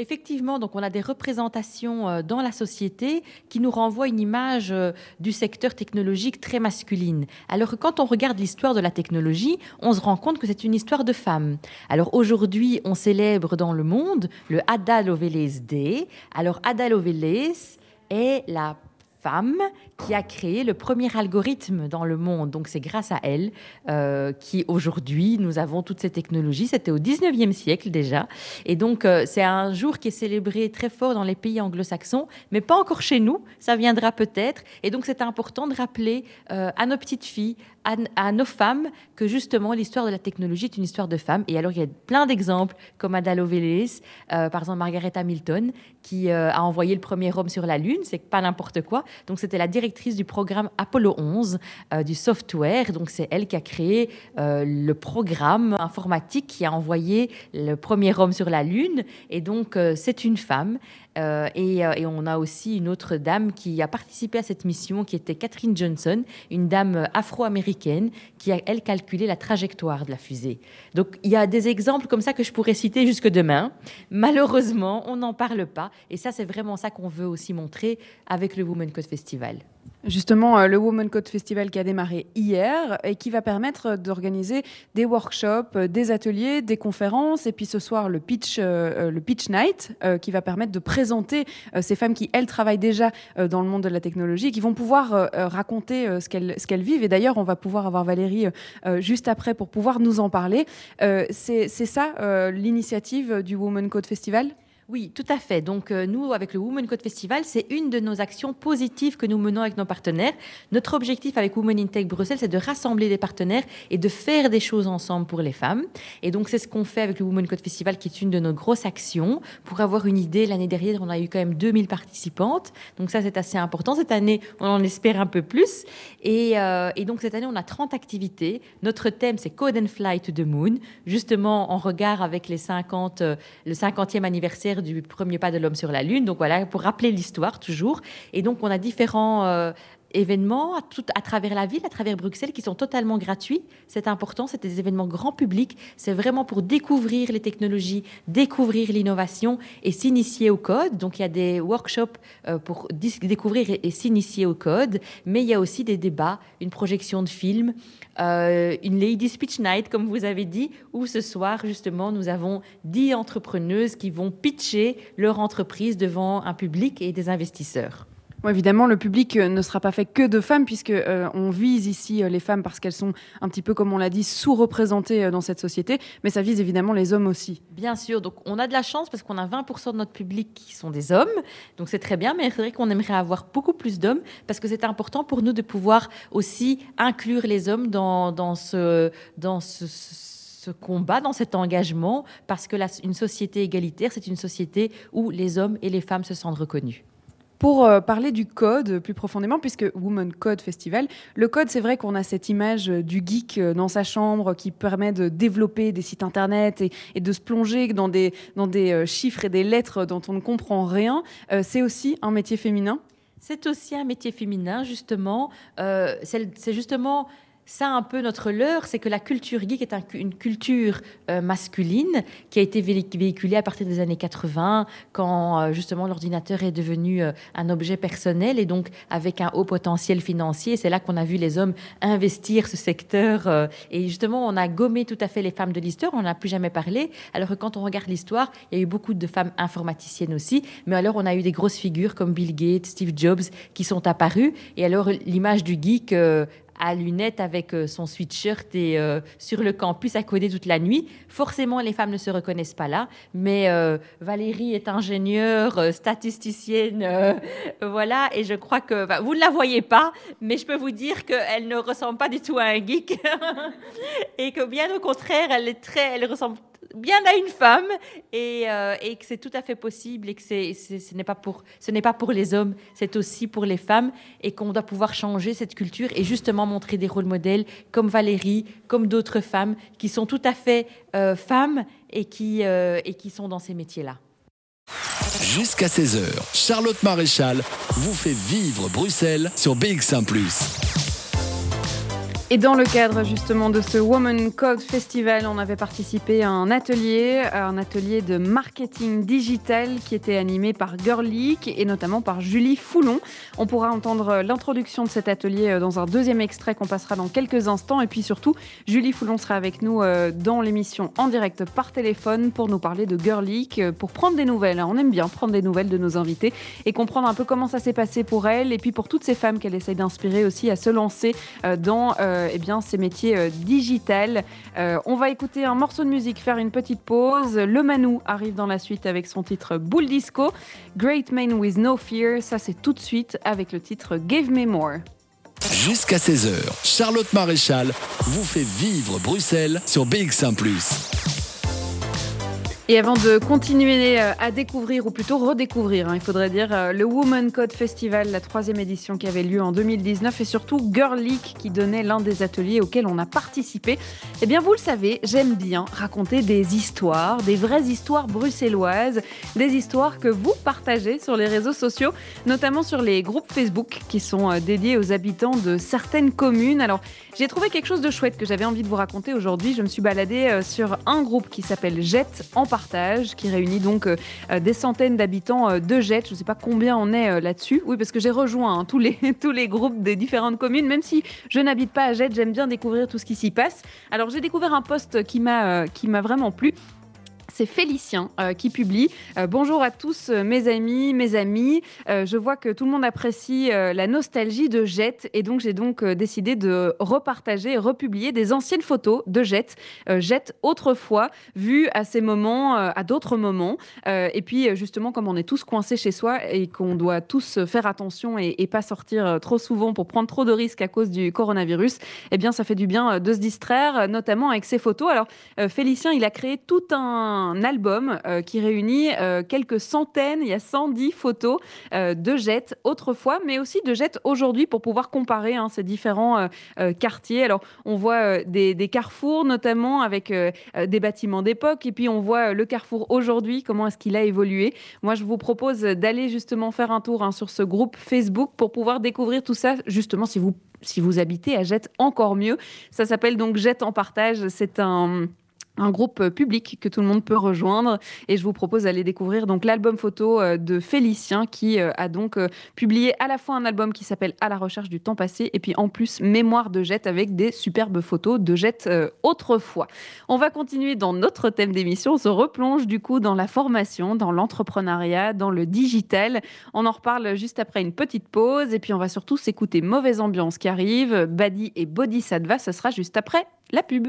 S7: Effectivement, donc on a des représentations euh, dans la société qui nous renvoient une image euh, du secteur technologique très masculine. Alors que quand on regarde l'histoire de la technologie, on se rend compte que c'est une histoire de femmes. Alors aujourd'hui, on célèbre dans le monde le Ada Lovelace Day. Alors Ada Lovelace est la femme qui a créé le premier algorithme dans le monde. Donc c'est grâce à elle euh, qui aujourd'hui nous avons toutes ces technologies. C'était au 19e siècle déjà. Et donc euh, c'est un jour qui est célébré très fort dans les pays anglo-saxons, mais pas encore chez nous. Ça viendra peut-être. Et donc c'est important de rappeler euh, à nos petites filles, à, nos femmes, que justement l'histoire de la technologie est une histoire de femmes. Et alors il y a plein d'exemples comme Ada Lovelace, par exemple Margaret Hamilton, qui a envoyé le premier homme sur la Lune. C'est pas n'importe quoi. Donc c'était la directrice du programme Apollo 11 euh, du software. Donc c'est elle qui a créé euh, le programme informatique qui a envoyé le premier homme sur la Lune. Et donc euh, c'est une femme. Et, et, on a aussi une autre dame qui a participé à cette mission, qui était Catherine Johnson, une dame afro-américaine qui a, elle, calculé la trajectoire de la fusée. Donc il y a des exemples comme ça que je pourrais citer jusque demain. Malheureusement, on n'en parle pas. Et ça, c'est vraiment ça qu'on veut aussi montrer avec le Women Code Festival.
S5: Justement, euh, le Women Code Festival qui a démarré hier et qui va permettre d'organiser des workshops, euh, des ateliers, des conférences et puis ce soir le pitch, euh, le pitch night qui va permettre de présenter ces femmes qui, elles, travaillent déjà dans le monde de la technologie, qui vont pouvoir raconter ce qu'elles vivent. Et d'ailleurs, on va pouvoir avoir Valérie juste après pour pouvoir nous en parler. C'est ça l'initiative du Women Code Festival?
S7: Oui, tout à fait. Donc euh, nous, avec le Women Code Festival, c'est une de nos actions positives que nous menons avec nos partenaires. Notre objectif avec Women in Tech Bruxelles, c'est de rassembler des partenaires et de faire des choses ensemble pour les femmes. Et donc c'est ce qu'on fait avec le Women Code Festival, qui est une de nos grosses actions. Pour avoir une idée, l'année dernière, on a eu quand même 2000 participantes. Donc ça, c'est assez important. Cette année, on en espère un peu plus. Et, euh, donc cette année, on a 30 activités. Notre thème, c'est Code and Fly to the Moon, justement en regard avec les 50, euh, le 50e anniversaire du premier pas de l'homme sur la Lune. Donc voilà, pour rappeler l'histoire toujours. Et donc on a différents euh, événements à, tout, à travers la ville, à travers Bruxelles, qui sont totalement gratuits. C'est important, c'est des événements grand public. C'est vraiment pour découvrir les technologies, découvrir l'innovation et s'initier au code. Donc il y a des workshops euh, pour découvrir et, s'initier au code, mais il y a aussi des débats, une projection de films, euh, une Lady Speech Night, comme vous avez dit, où ce soir, justement, nous avons dix entrepreneuses qui vont pitcher leur entreprise devant un public et des investisseurs
S5: évidemment, le public euh, ne sera pas fait que de femmes, puisque euh, on vise ici euh, les femmes parce qu'elles sont un petit peu, comme on l'a dit, sous-représentées dans cette société, mais ça vise évidemment les hommes aussi.
S7: Bien sûr, donc on a de la chance parce qu'on a 20% de notre public qui sont des hommes, donc c'est très bien, mais c'est vrai qu'on aimerait avoir beaucoup plus d'hommes parce que c'est important pour nous de pouvoir aussi inclure les hommes dans, ce... Combat, dans cet engagement, parce que une société égalitaire, c'est une société où les hommes et les femmes se sentent reconnus.
S5: Pour euh, parler du code plus profondément, puisque Women Code Festival, le code, c'est vrai qu'on a cette image euh, du geek euh, dans sa chambre qui permet de développer des sites internet et, de se plonger dans des chiffres et des lettres dont on ne comprend rien. c'est aussi un métier féminin?
S7: C'est aussi un métier féminin, justement. c'est justement ça un peu notre leurre, c'est que la culture geek est une culture euh, masculine qui a été véhiculée à partir des années 80, quand euh, justement l'ordinateur est devenu euh, un objet personnel et donc avec un haut potentiel financier. C'est là qu'on a vu les hommes investir ce secteur et justement on a gommé tout à fait les femmes de l'histoire, on n'a plus jamais parlé. Alors que quand on regarde l'histoire, il y a eu beaucoup de femmes informaticiennes aussi, mais alors on a eu des grosses figures comme Bill Gates, Steve Jobs qui sont apparues et alors l'image du geek à lunettes avec euh, son sweatshirt et euh, sur le campus à coder toute la nuit. Forcément, les femmes ne se reconnaissent pas là, mais euh, Valérie est ingénieure, statisticienne, [laughs] voilà, et je crois que vous ne la voyez pas, mais je peux vous dire qu'elle ne ressemble pas du tout à un geek. [laughs] Et que bien au contraire, elle est très, elle ressemble bien à une femme et, euh, et que c'est tout à fait possible et que c'est, ce n'est pas pour ce n'est pas pour les hommes, c'est aussi pour les femmes et qu'on doit pouvoir changer cette culture et justement montrer des rôles modèles comme Valérie, comme d'autres femmes qui sont tout à fait euh, femmes et qui euh, et qui sont dans ces métiers-là.
S2: Jusqu'à 16h, Charlotte Maréchal vous fait vivre Bruxelles sur BX1 ⁇
S1: et dans le cadre justement de ce Woman Code Festival, on avait participé à un atelier, un atelier de marketing digital qui était animé par Girlic et notamment par Julie Foulon. On pourra entendre l'introduction de cet atelier euh, dans un deuxième extrait qu'on passera dans quelques instants. Et puis surtout, Julie Foulon sera avec nous euh, dans l'émission en direct par téléphone pour nous parler de Girlic, euh, pour prendre des nouvelles. On aime bien prendre des nouvelles de nos invités et comprendre un peu comment ça s'est passé pour elle et puis pour toutes ces femmes qu'elle essaye d'inspirer aussi à se lancer dans euh, eh bien, ces métiers euh, digitales. Euh, on va écouter un morceau de musique, faire une petite pause. Le Manou arrive dans la suite avec son titre Bull Disco. Great Man with No Fear, ça c'est tout de suite avec le titre Give Me More.
S2: Jusqu'à 16h, Charlotte Maréchal vous fait vivre Bruxelles sur BX1 ⁇
S1: et avant de continuer euh, à découvrir, ou plutôt redécouvrir, hein, il faudrait dire, euh, le Woman Code Festival, la troisième édition qui avait lieu en 2019, et surtout Girl League qui donnait l'un des ateliers auxquels on a participé, eh bien vous le savez, j'aime bien raconter des histoires, des vraies histoires bruxelloises, des histoires que vous partagez sur les réseaux sociaux, notamment sur les groupes Facebook qui sont euh, dédiés aux habitants de certaines communes. Alors j'ai trouvé quelque chose de chouette que j'avais envie de vous raconter aujourd'hui. Je me suis baladée sur un groupe qui s'appelle Jet en qui réunit donc euh, euh, des centaines d'habitants euh, de Jette. Je ne sais pas combien on est là-dessus. Oui, parce que j'ai rejoint hein, tous, les, [laughs] tous les groupes des différentes communes. Même si je n'habite pas à Jette, j'aime bien découvrir tout ce qui s'y passe. Alors j'ai découvert un poste qui m'a vraiment plu c'est Félicien euh, qui publie. Euh, bonjour à tous euh, mes amis, mes amis. je vois que tout le monde apprécie la nostalgie de Jet et donc j'ai donc décidé de repartager et republier des anciennes photos de Jet. Jet autrefois, vues à ces moments, à d'autres moments. et puis justement, comme on est tous coincés chez soi et qu'on doit tous faire attention et, et, pas sortir trop souvent pour prendre trop de risques à cause du coronavirus, eh bien ça fait du bien de se distraire, notamment avec ces photos. Alors Félicien, il a créé tout un un album euh, qui réunit euh, quelques centaines, il y a 110 photos euh, de Jette autrefois, mais aussi de Jette aujourd'hui pour pouvoir comparer hein, ces différents quartiers. Alors, on voit des, carrefours notamment avec des bâtiments d'époque, et puis on voit le carrefour aujourd'hui, comment est-ce qu'il a évolué. Moi, je vous propose d'aller justement faire un tour hein, sur ce groupe Facebook pour pouvoir découvrir tout ça, justement, si vous si vous habitez à Jette, encore mieux. Ça s'appelle donc Jette en partage. C'est un un groupe public que tout le monde peut rejoindre. Et je vous propose d'aller découvrir donc l'album photo euh, de Félicien qui euh, a donc euh, publié à la fois un album qui s'appelle À la recherche du temps passé et puis en plus Mémoire de Jet avec des superbes photos de Jet autrefois. On va continuer dans notre thème d'émission. On se replonge du coup dans la formation, dans l'entrepreneuriat, dans le digital. On en reparle juste après une petite pause et puis on va surtout s'écouter Mauvaise Ambiance qui arrive, Badi et Bodhisattva. Ce sera juste après la pub.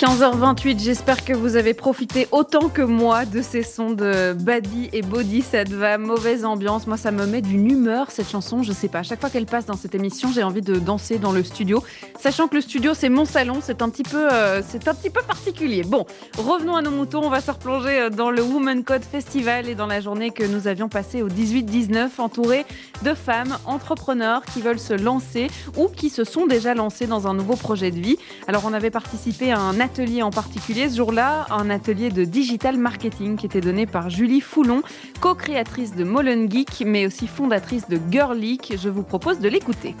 S1: 15h28, j'espère que vous avez profité autant que moi de ces sons de Badi et Body, ça va, mauvaise ambiance. Moi, ça me met d'une humeur, cette chanson, je sais pas. À chaque fois qu'elle passe dans cette émission, j'ai envie de danser dans le studio. Sachant que le studio, c'est mon salon, c'est un, petit peu, euh, un petit peu particulier. Bon, revenons à nos moutons, on va se replonger euh, dans le Woman Code Festival et dans la journée que nous avions passée au 18-19, entourée de femmes entrepreneurs qui veulent se lancer ou qui se sont déjà lancées dans un nouveau projet de vie. Alors, on avait participé à un atelier en particulier ce jour-là, un atelier de digital marketing qui était donné par Julie Foulon, co-créatrice de Molen Geek, mais aussi fondatrice de Girl Leak. Je vous propose de l'écouter.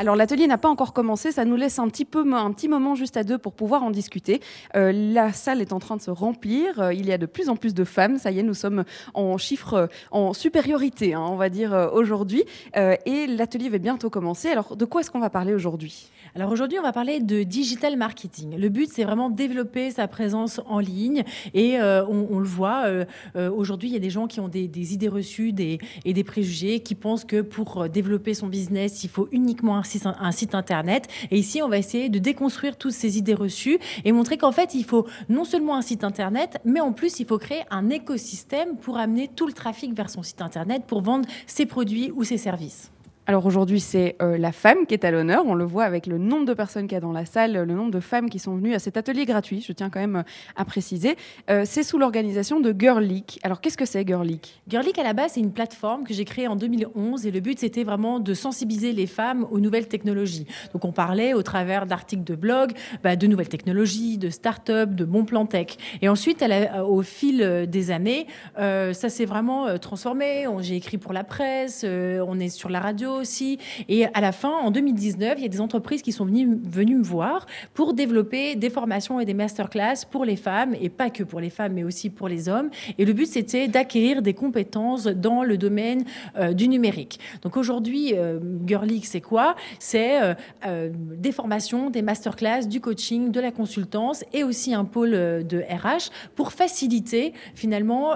S1: Alors l'atelier n'a pas encore commencé, ça nous laisse un petit peu un petit moment juste à deux pour pouvoir en discuter. Euh, la salle est en train de se remplir, euh, il y a de plus en plus de femmes, ça y est, nous sommes en chiffre euh, en supériorité, hein, on va dire aujourd'hui, et l'atelier va bientôt commencer. Alors de quoi est-ce qu'on va parler aujourd'hui?
S8: Alors aujourd'hui, on va parler de digital marketing. Le but, c'est vraiment développer sa présence en ligne. Et on, le voit, aujourd'hui, il y a des gens qui ont des, idées reçues et des préjugés, qui pensent que pour développer son business, il faut uniquement un site internet. Et ici, on va essayer de déconstruire toutes ces idées reçues et montrer qu'en fait, il faut non seulement un site internet, mais en plus, il faut créer un écosystème pour amener tout le trafic vers son site internet pour vendre ses produits ou ses services.
S1: Alors aujourd'hui, c'est euh, la femme qui est à l'honneur. On le voit avec le nombre de personnes qu'il y a dans la salle, le nombre de femmes qui sont venues à cet atelier gratuit, je tiens quand même euh, à préciser. Euh, c'est sous l'organisation de Girlic. Alors qu'est-ce que c'est Girlic
S8: Girlic, à la base, c'est une plateforme que j'ai créée en 2011 et le but, c'était vraiment de sensibiliser les femmes aux nouvelles technologies. Donc on parlait au travers d'articles de blog bah, de nouvelles technologies, de start-up, de bons plans tech. Et ensuite, au fil des années, ça s'est vraiment transformé. J'ai écrit pour la presse, on est sur la radio aussi. Et à la fin, en 2019, il y a des entreprises qui sont venues, me voir pour développer des formations et des masterclass pour les femmes, et pas que pour les femmes, mais aussi pour les hommes. Et le but, c'était d'acquérir des compétences dans le domaine euh, du numérique. Donc aujourd'hui, euh, Girlic, c'est quoi? C'est euh, des formations, des masterclass, du coaching, de la consultance et aussi un pôle de RH pour faciliter finalement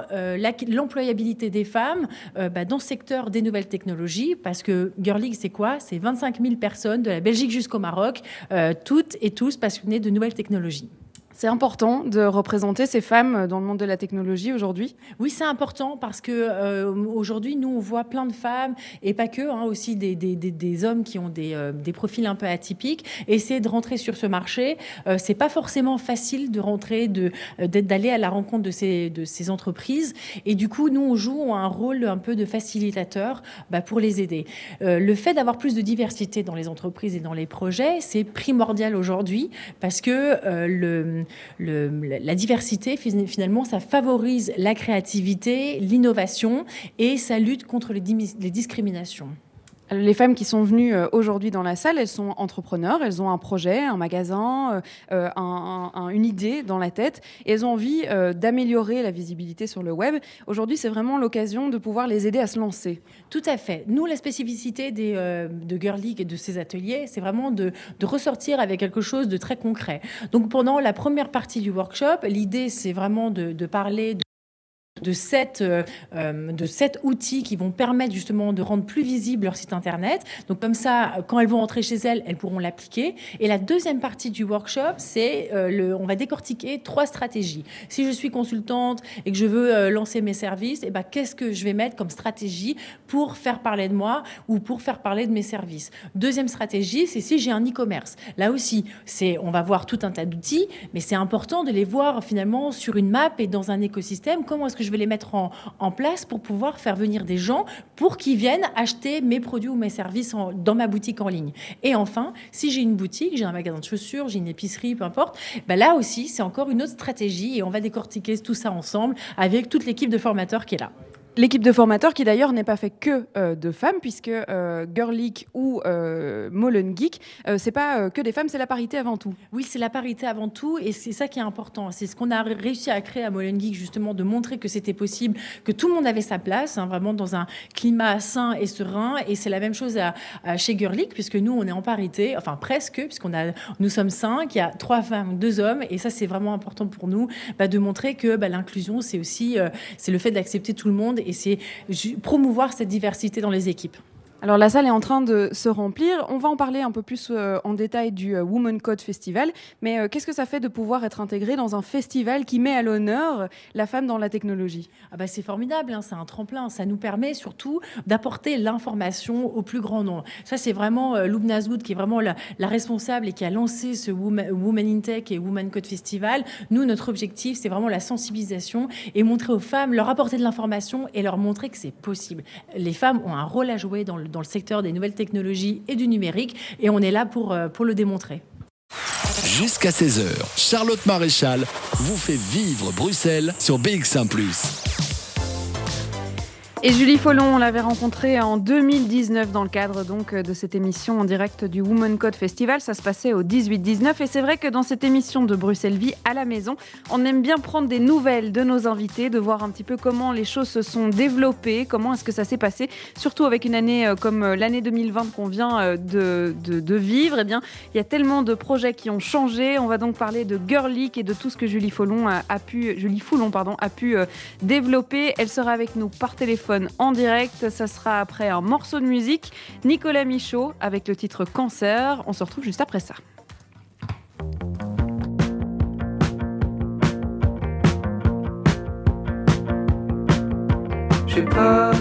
S8: l'employabilité des femmes bah, dans le secteur des nouvelles technologies, parce que Girl c'est quoi? C'est 25 000 personnes de la Belgique jusqu'au Maroc, euh, toutes et tous passionnés de nouvelles technologies.
S1: C'est important de représenter ces femmes dans le monde de la technologie aujourd'hui
S8: Oui, c'est important parce que euh, aujourd'hui, nous, on voit plein de femmes et pas que, hein, aussi des, des, des, hommes qui ont des, euh, des, profils un peu atypiques. Essayer de rentrer sur ce marché, euh, c'est pas forcément facile de rentrer, de, d'aller à la rencontre de ces, de ces entreprises. Et du coup, nous, on joue un rôle un peu de facilitateur bah, pour les aider. le fait d'avoir plus de diversité dans les entreprises et dans les projets, c'est primordial aujourd'hui parce que le la diversité, finalement, ça favorise la créativité, l'innovation et ça lutte contre les discriminations.
S1: Les femmes qui sont venues euh, aujourd'hui dans la salle, elles sont entrepreneurs, elles ont un projet, un magasin, euh, euh, une idée dans la tête, et elles ont envie d'améliorer la visibilité sur le web. Aujourd'hui, c'est vraiment l'occasion de pouvoir les aider à se lancer.
S8: Tout à fait. Nous, la spécificité de Girl League et de ces ateliers, c'est vraiment de, ressortir avec quelque chose de très concret. Donc pendant la première partie du workshop, l'idée, c'est vraiment de, de parler de de sept, euh, euh, de sept outils qui vont permettre justement de rendre plus visible leur site internet. Donc comme ça, quand elles vont rentrer chez elles, elles pourront l'appliquer. Et la deuxième partie du workshop, c'est euh, le, on va décortiquer trois stratégies. Si je suis consultante et que je veux lancer mes services, eh ben, qu'est-ce que je vais mettre comme stratégie pour faire parler de moi ou pour faire parler de mes services? Deuxième stratégie, c'est si j'ai un e-commerce. Là aussi, c'est, on va voir tout un tas d'outils, mais c'est important de les voir finalement sur une map et dans un écosystème. Comment est-ce que je vais les mettre en, place pour pouvoir faire venir des gens pour qu'ils viennent acheter mes produits ou mes services dans ma boutique en ligne. Et enfin, si j'ai une boutique, j'ai un magasin de chaussures, j'ai une épicerie, peu importe, ben là aussi, c'est encore une autre stratégie et on va décortiquer tout ça ensemble avec toute l'équipe de formateurs qui est là.
S1: L'équipe de formateurs qui d'ailleurs n'est pas fait que euh, de femmes puisque euh, Girlic ou euh, Molen Geek euh, c'est pas que des femmes c'est la parité avant tout.
S8: Oui c'est la parité avant tout et c'est ça qui est important c'est ce qu'on a réussi à créer à Molen Geek justement de montrer que c'était possible que tout le monde avait sa place hein, vraiment dans un climat sain et serein et c'est la même chose chez Girlic puisque nous on est en parité enfin presque puisqu'on a nous sommes cinq il y a trois femmes deux hommes et ça c'est vraiment important pour nous bah, de montrer que bah, l'inclusion c'est aussi c'est le fait d'accepter tout le monde et c'est promouvoir cette diversité dans les équipes.
S1: Alors la salle est en train de se remplir. On va en parler un peu plus euh, en détail du euh, Woman Code Festival. Mais euh, qu'est-ce que ça fait de pouvoir être intégré dans un festival qui met à l'honneur la femme dans la technologie?
S8: Ah bah C'est formidable, hein, c'est un tremplin. Ça nous permet surtout d'apporter l'information au plus grand nombre. Ça, c'est vraiment Loubna Zoud qui est vraiment la, responsable et qui a lancé ce Woman, Woman in Tech et Woman Code Festival. Nous, notre objectif, c'est vraiment la sensibilisation et montrer aux femmes, leur apporter de l'information et leur montrer que c'est possible. Les femmes ont un rôle à jouer dans le dans le secteur des nouvelles technologies et du numérique, et on est là pour, euh, le démontrer.
S2: Jusqu'à 16h, Charlotte Maréchal vous fait vivre Bruxelles sur BX1 ⁇
S1: et Julie Follon, on l'avait rencontrée en 2019 dans le cadre donc de cette émission en direct du Woman Code Festival. Ça se passait au 18-19 et c'est vrai que dans cette émission de Bruxelles Vie à la maison, on aime bien prendre des nouvelles de nos invités, de voir un petit peu comment les choses se sont développées, comment est-ce que ça s'est passé, surtout avec une année euh, comme euh, l'année 2020 qu'on vient euh, de, vivre. Eh bien, il y a tellement de projets qui ont changé. On va donc parler de Girlic et de tout ce que Julie Follon a, pu, Julie Foulon pardon, a pu développer. Elle sera avec nous par téléphone en direct. Ça sera après un morceau de musique. Nicolas Michaud avec le titre Cancer. On se retrouve juste après ça.
S9: J'ai peur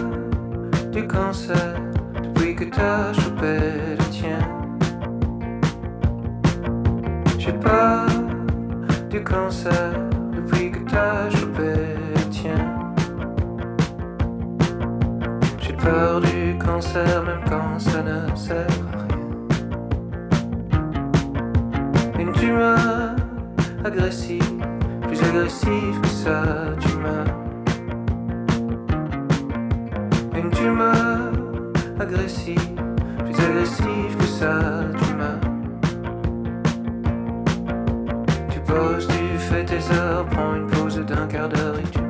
S9: du cancer depuis que t'as chopé le tien. J'ai peur du cancer depuis que t'as chopé le tien. Peur du cancer même quand ça ne sert à rien. Une tumeur agressive, plus agressive que ça, tumeur. tumeur agressive, plus agressive que ça, tumeur. Tu poses, tu fais tes heures, prends une pause d'un quart d'heure et tu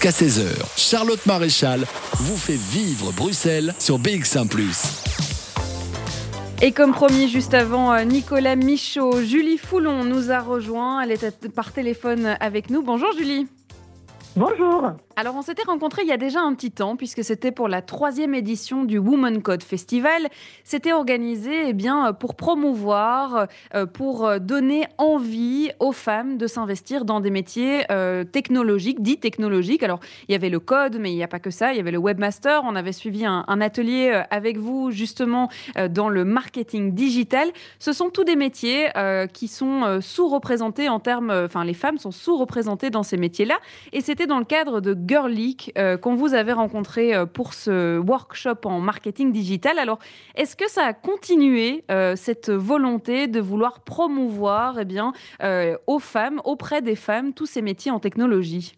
S2: Jusqu'à 16h, Charlotte Maréchal vous fait vivre Bruxelles sur BX1 ⁇
S1: et comme promis, juste avant, euh, Nicolas Michaud, Julie Foulon nous a rejoint. Elle est par téléphone avec nous. Bonjour Julie.
S10: Bonjour.
S1: Alors on s'était rencontrés il y a déjà un petit temps puisque c'était pour la troisième édition du Woman Code Festival. C'était organisé eh bien, pour promouvoir, euh, pour donner envie aux femmes de s'investir dans des métiers euh, technologiques, dits technologiques. Alors il y avait le code, mais il n'y a pas que ça. Il y avait le webmaster. On avait suivi un, atelier euh, avec vous justement dans le marketing digital. Ce sont tous des métiers qui sont sous-représentés en termes, enfin les femmes sont sous-représentées dans ces métiers-là. Et c'était dans le cadre de Girlic euh, qu'on vous avait rencontré euh, pour ce workshop en marketing digital. Alors, est-ce que ça a continué euh, cette volonté de vouloir promouvoir eh bien, aux femmes, auprès des femmes, tous ces métiers en technologie?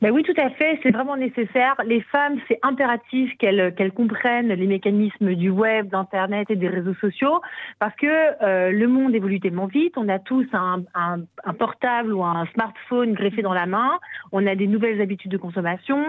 S10: Ben oui, tout à fait. C'est vraiment nécessaire. Les femmes, c'est impératif qu'elles qu'elles comprennent les mécanismes du web, d'Internet et des réseaux sociaux parce que euh, le monde évolue tellement vite. On a tous un, un, un, portable ou un smartphone greffé dans la main. On a des nouvelles habitudes de consommation.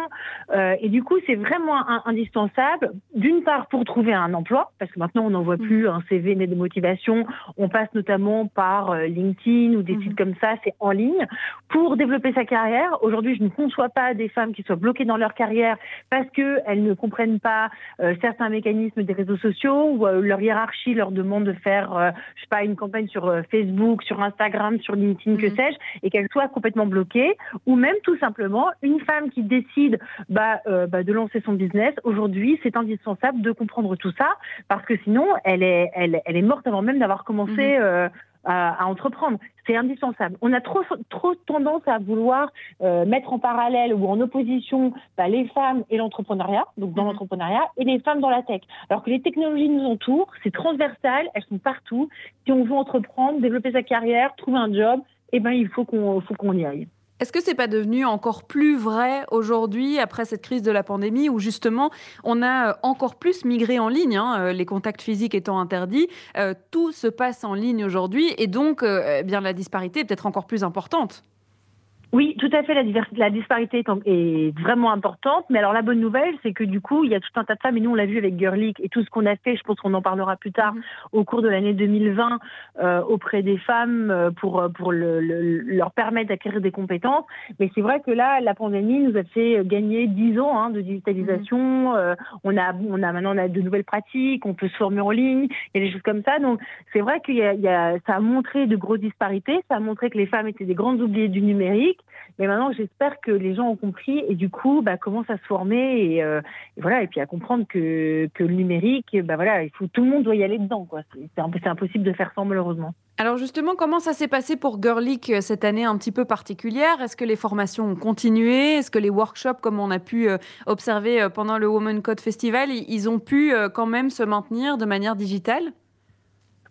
S10: Euh, et du coup, c'est vraiment indispensable, d'une part, pour trouver un emploi, parce que maintenant, on n'envoie mmh. plus un CV né de motivation. On passe notamment par euh, LinkedIn ou des mmh. sites comme ça. C'est en ligne. Pour développer sa carrière, aujourd'hui, je ne conçois soit pas des femmes qui soient bloquées dans leur carrière parce qu'elles ne comprennent pas euh, certains mécanismes des réseaux sociaux ou euh, leur hiérarchie leur demande de faire, euh, je sais pas, une campagne sur Facebook, sur Instagram, sur LinkedIn, que mhm. sais-je, et qu'elles soient complètement bloquées, ou même tout simplement une femme qui décide bah, bah, de lancer son business. Aujourd'hui, c'est indispensable de comprendre tout ça parce que sinon, elle est, elle, elle est morte avant même d'avoir commencé. Mhm à, entreprendre. C'est indispensable. On a trop, trop tendance à vouloir euh, mettre en parallèle ou en opposition bah, les femmes et l'entrepreneuriat, donc dans mhm. l'entrepreneuriat, et les femmes dans la tech. Alors que les technologies nous entourent, c'est transversal, elles sont partout. Si on veut entreprendre, développer sa carrière, trouver un job, eh ben, il faut qu'on faut qu'on y aille.
S1: Est-ce que c'est pas devenu encore plus vrai aujourd'hui après cette crise de la pandémie où justement on a euh, encore plus migré en ligne, hein, euh, les contacts physiques étant interdits, euh, tout se passe en ligne aujourd'hui et donc eh bien la disparité est peut-être encore plus importante?
S10: Oui, tout à fait. La, la disparité est, vraiment importante. Mais alors, la bonne nouvelle, c'est que du coup, il y a tout un tas de femmes, et nous, on l'a vu avec Girlic et tout ce qu'on a fait, je pense qu'on en parlera plus tard, mhm. au cours de l'année 2020, euh, auprès des femmes euh, pour, pour le, leur permettre d'acquérir des compétences. Mais c'est vrai que là, la pandémie nous a fait gagner 10 ans hein, de digitalisation. Mhm. Euh, on, a, on a maintenant on a de nouvelles pratiques, on peut se former en ligne, il y a des choses comme ça. Donc, c'est vrai que ça a montré de grosses disparités. Ça a montré que les femmes étaient des grandes oubliées du numérique. Mais maintenant, j'espère que les gens ont compris et du coup, bah, commencent à se former et, euh, voilà, et puis à comprendre que, le numérique, bah, voilà, il faut, tout le monde doit y aller dedans. C'est, impossible de faire sans, malheureusement.
S1: Alors justement, comment ça s'est passé pour Girlic euh, cette année un petit peu particulière? Est-ce que les formations ont continué? Est-ce que les workshops, comme on a pu euh, observer pendant le Women Code Festival, ils ont pu quand même se maintenir de manière digitale?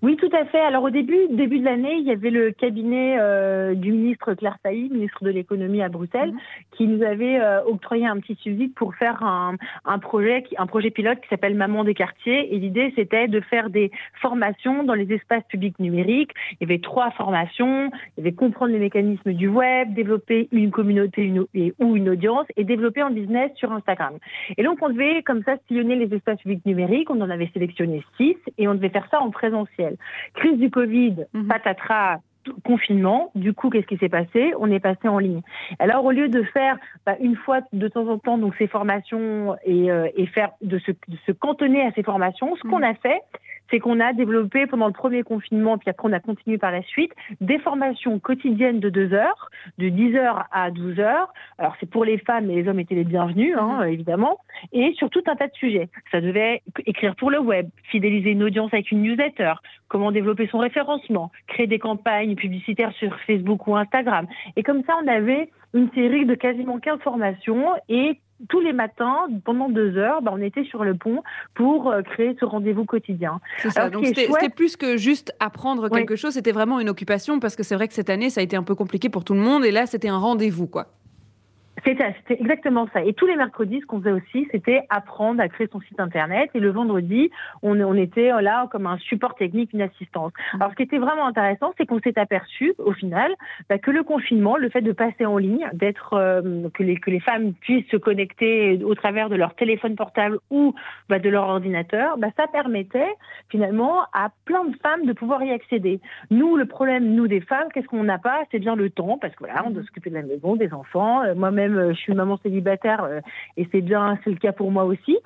S10: Oui, tout à fait. Alors au début, début de l'année, il y avait le cabinet euh, du ministre Claire Sailly, ministre de l'économie à Bruxelles, mhm. qui nous avait euh, octroyé un petit suivi pour faire un, un projet, un projet pilote qui s'appelle Maman des quartiers. Et l'idée, c'était de faire des formations dans les espaces publics numériques. Il y avait trois formations. Il y avait comprendre les mécanismes du web, développer une communauté une, ou une audience et développer un business sur Instagram. Et donc on devait comme ça sillonner les espaces publics numériques. On en avait sélectionné six et on devait faire ça en présentiel. Crise du Covid, mhm. patatras, confinement. Du coup, qu'est-ce qui s'est passé? On est passé en ligne. Alors, au lieu de faire bah, une fois de temps en temps donc ces formations et, euh, faire de se, de se, cantonner à ces formations, ce qu'on mhm. a fait, c'est qu'on a développé pendant le premier confinement, puis après on a continué par la suite, des formations quotidiennes de deux heures, de 10 heures à 12 heures. Alors c'est pour les femmes, mais les hommes étaient les bienvenus, hein, mhm. évidemment, et sur tout un tas de sujets. Ça devait écrire pour le web, fidéliser une audience avec une newsletter, comment développer son référencement, créer des campagnes publicitaires sur Facebook ou Instagram. Et comme ça, on avait une série de quasiment 15 formations et tous les matins, pendant deux heures, bah, on était sur le pont pour euh, créer ce rendez-vous quotidien.
S1: C'est ça. Donc c'était plus que juste apprendre quelque chose, c'était vraiment une occupation parce que c'est vrai que cette année, ça a été un peu compliqué pour tout le monde et là, c'était un rendez-vous, quoi.
S10: C'était exactement ça. Et tous les mercredis, ce qu'on faisait aussi, c'était apprendre à créer son site internet. Et le vendredi, on, on était là comme un support technique, une assistance. Mmh. Alors, ce qui était vraiment intéressant, c'est qu'on s'est aperçu, au final, bah, que le confinement, le fait de passer en ligne, d'être euh, que, les, que les femmes puissent se connecter au travers de leur téléphone portable ou bah, de leur ordinateur, bah, ça permettait finalement à plein de femmes de pouvoir y accéder. Nous, le problème, nous des femmes, qu'est-ce qu'on n'a pas? C'est bien le temps, parce que voilà, on doit mmh. s'occuper de la maison, des enfants. Euh, moi-même euh, je suis maman célibataire euh, et c'est bien, c'est le cas pour moi aussi.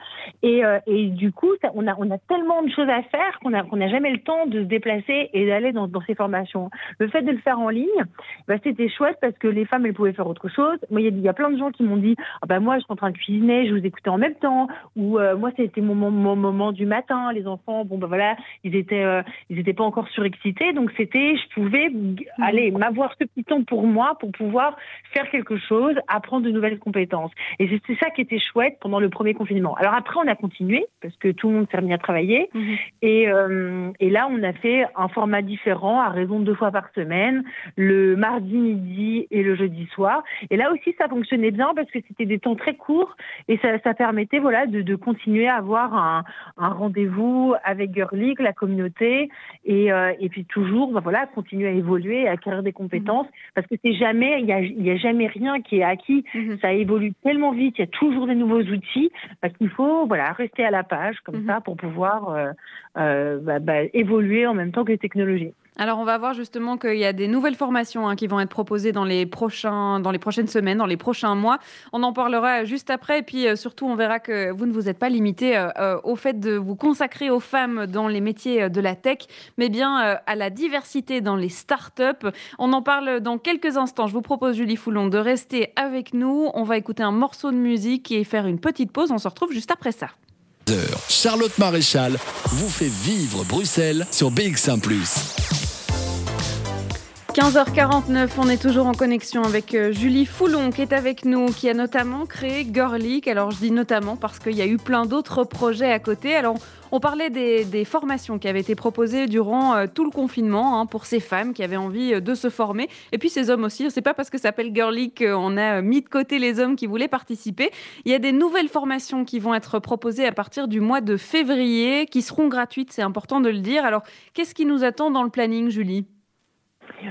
S10: Et, euh, et du coup, on, a, on a tellement de choses à faire qu'on n'a jamais le temps de se déplacer et d'aller dans, dans, ces formations. Le fait de le faire en ligne, bah, c'était chouette parce que les femmes, elles pouvaient faire autre chose. Moi, il y, a plein de gens qui m'ont dit ah bah, Moi, je suis en train de cuisiner, je vous écoutais en même temps. Ou moi, c'était mon, mon, moment du matin. Les enfants, bon, bah voilà, ils étaient, ils étaient pas encore surexcités. Donc, c'était, je pouvais mmh. aller m'avoir ce petit temps pour moi pour pouvoir faire quelque chose, apprendre de nouvelles compétences. Et c'est ça qui était chouette pendant le premier confinement. Alors après, on a continué parce que tout le monde s'est remis à travailler. Mhm. Et, euh, et, là, on a fait un format différent à raison de deux fois par semaine, le mardi midi et le jeudi soir. Et là aussi, ça fonctionnait bien parce que c'était des temps très courts et ça, ça permettait voilà, de, de, continuer à avoir un, un rendez-vous avec Girlic, la communauté, et, euh, et puis toujours bah, voilà, continuer à évoluer, à acquérir des compétences mhm. parce que c'est jamais, il n'y a, y a jamais rien qui est acquis Mhm. Ça évolue tellement vite, il y a toujours des nouveaux outils, parce qu'il faut voilà, rester à la page comme mhm. ça pour pouvoir euh, euh, bah, bah, évoluer en même temps que les technologies.
S1: Alors, on va voir justement qu'il y a des nouvelles formations hein, qui vont être proposées dans les, prochains, dans les prochaines semaines, dans les prochains mois. On en parlera juste après. Et puis, euh, surtout, on verra que vous ne vous êtes pas limité euh, euh, au fait de vous consacrer aux femmes dans les métiers de la tech, mais bien à la diversité dans les startups. On en parle dans quelques instants. Je vous propose, Julie Foulon, de rester avec nous. On va écouter un morceau de musique et faire une petite pause. On se retrouve juste après ça.
S2: Charlotte Maréchal vous fait vivre Bruxelles sur BX1 ⁇
S1: 15h49, on est toujours en connexion avec euh, Julie Foulon qui est avec nous, qui a notamment créé Girlic. Alors je dis notamment parce qu'il y a eu plein d'autres projets à côté. Alors on parlait des, formations qui avaient été proposées durant euh, tout le confinement hein, pour ces femmes qui avaient envie euh, de se former. Et puis ces hommes aussi. C'est pas parce que ça s'appelle Girlic qu'on a mis de côté les hommes qui voulaient participer. Il y a des nouvelles formations qui vont être proposées à partir du mois de février, qui seront gratuites, c'est important de le dire. Alors qu'est-ce qui nous attend dans le planning, Julie?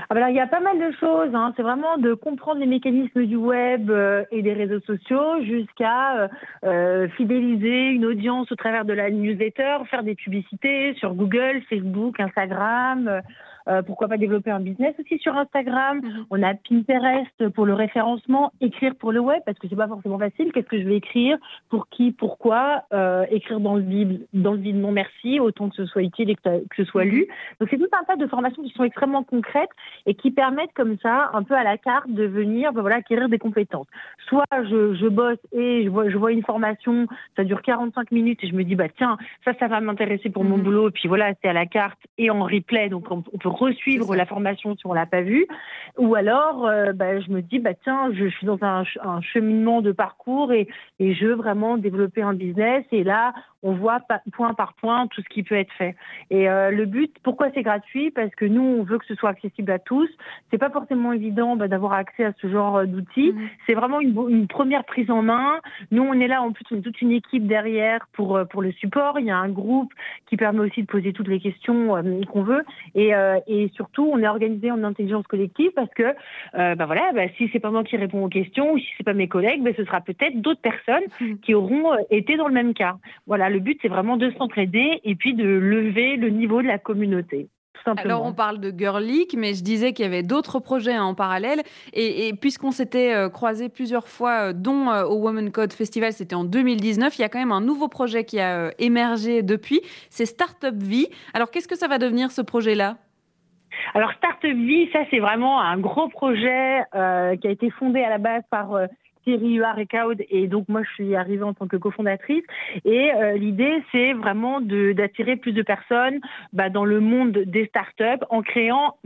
S10: Ah ben il y a pas mal de choses. Hein. C'est vraiment de comprendre les mécanismes du web euh, et des réseaux sociaux jusqu'à euh, euh, fidéliser une audience au travers de la newsletter, faire des publicités sur Google, Facebook, Instagram. Euh, pourquoi pas développer un business aussi sur Instagram. Mhm. On a Pinterest pour le référencement, écrire pour le web parce que c'est pas forcément facile. Qu'est-ce que je vais écrire? Pour qui? Pourquoi? Euh, Écrire dans le vide, dans le vide, non merci, autant que ce soit utile et que, ce soit lu. Mhm. Donc c'est tout un tas de formations qui sont extrêmement concrètes et qui permettent comme ça, un peu à la carte, de venir, ben voilà, acquérir des compétences. Soit je, je bosse et je vois, je vois une formation, ça dure 45 minutes et je me dis bah tiens, ça, ça va m'intéresser pour mon mhm. boulot. Et puis voilà, c'est à la carte et en replay, donc on, on peut resuivre la formation si on l'a pas vue. Ou alors, euh, bah, je me dis, bah, tiens, je, suis dans un, cheminement de parcours et, et, je veux vraiment développer un business. Et là, on voit point par point tout ce qui peut être fait. Et euh, le but, pourquoi c'est gratuit? Parce que nous, on veut que ce soit accessible à tous. C'est pas forcément évident bah, d'avoir accès à ce genre euh, d'outils. Mhm. C'est vraiment une, une, première prise en main. Nous, on est là, en plus, on est toute une équipe derrière pour, pour le support. Il y a un groupe qui permet aussi de poser toutes les questions qu'on veut. Et, et surtout, on est organisé en intelligence collective parce que, euh, bah voilà, bah, si c'est pas moi qui réponds aux questions ou si c'est pas mes collègues, bah, ce sera peut-être d'autres personnes mmh. qui auront euh, été dans le même cas. Voilà, le but c'est vraiment de s'entraider et puis de lever le niveau de la communauté.
S1: Alors on parle de Girl mais je disais qu'il y avait d'autres projets en parallèle. Et, puisqu'on s'était euh, croisé plusieurs fois, dont au Women Code Festival, c'était en 2019, il y a quand même un nouveau projet qui a émergé depuis, c'est Startup Vie. Alors qu'est-ce que ça va devenir ce projet-là?
S10: Alors Startup Vie, ça c'est vraiment un gros projet euh, qui a été fondé à la base par euh, Thierry Huard et et donc moi je suis arrivée en tant que cofondatrice. Et euh, l'idée c'est vraiment d'attirer plus de personnes bah, dans le monde des startups en créant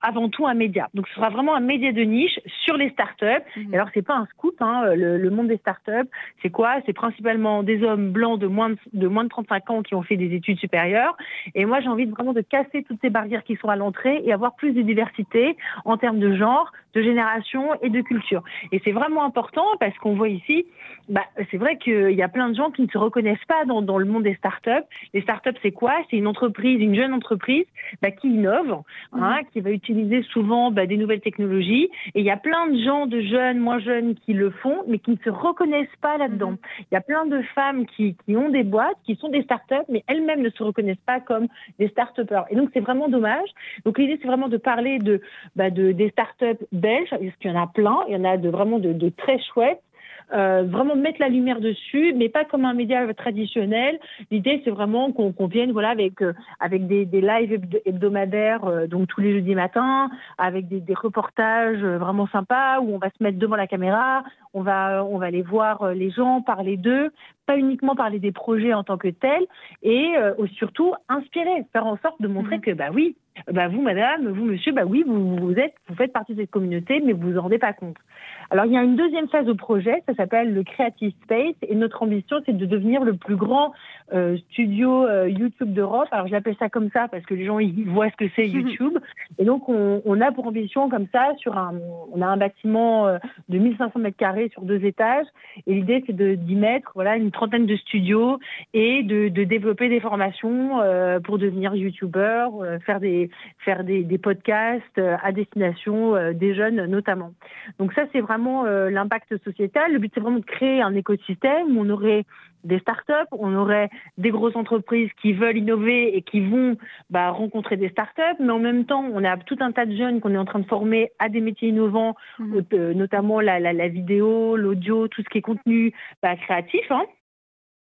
S10: avant tout un média. Donc ce sera vraiment un média de niche sur les startups. Mmh. Alors c'est pas un scoop, hein, le, monde des startups, c'est quoi? C'est principalement des hommes blancs de moins de, de, moins de 35 ans qui ont fait des études supérieures. Et moi j'ai envie de, vraiment de casser toutes ces barrières qui sont à l'entrée et avoir plus de diversité en termes de genre, de génération et de culture. Et c'est vraiment important parce qu'on voit ici, bah, c'est vrai qu'il y a plein de gens qui ne se reconnaissent pas dans, dans le monde des startups. Les startups, c'est quoi? C'est une entreprise, une jeune entreprise bah, qui innove, hein, mhm. qui va utiliser souvent bah, des nouvelles technologies. Et il y a plein de gens, de jeunes, moins jeunes, qui le font, mais qui ne se reconnaissent pas là-dedans. Mhm. Il y a plein de femmes qui, qui ont des boîtes, qui sont des startups, mais elles-mêmes ne se reconnaissent pas comme des start Et donc, c'est vraiment dommage. Donc, l'idée, c'est vraiment de parler de, bah, de, des startups belges, parce qu'il y en a plein? Il y en a de, vraiment de, de très chouettes. Euh, vraiment mettre la lumière dessus, mais pas comme un média traditionnel. L'idée, c'est vraiment qu'on vienne voilà, avec, euh, avec des, lives hebdomadaires, euh, donc tous les jeudis matins, avec des, reportages vraiment sympas où on va se mettre devant la caméra, on va, on va aller voir les gens, parler d'eux, pas uniquement parler des projets en tant que tels, et surtout inspirer, faire en sorte de montrer mmh. que, bah oui, bah vous, madame, vous, monsieur, bah oui, vous, vous, êtes, vous faites partie de cette communauté, mais vous vous en rendez pas compte. Alors, il y a une deuxième phase au projet, ça s'appelle le Creative Space, et notre ambition, c'est de devenir le plus grand euh, studio euh, YouTube d'Europe. Alors, j'appelle ça comme ça parce que les gens, ils voient ce que c'est YouTube. Et donc, on, on, a pour ambition, comme ça, sur un, on a un bâtiment euh, de 1500 mètres carrés sur deux étages, et l'idée, c'est d'y mettre, voilà, une trentaine de studios et de, développer des formations pour devenir YouTuber, faire des faire des, des podcasts à destination des jeunes notamment. Donc ça, c'est vraiment l'impact sociétal. Le but, c'est vraiment de créer un écosystème où on aurait des startups, on aurait des grosses entreprises qui veulent innover et qui vont bah, rencontrer des startups, mais en même temps, on a tout un tas de jeunes qu'on est en train de former à des métiers innovants, mmh. euh, notamment la, la, vidéo, l'audio, tout ce qui est contenu bah, créatif. Hein.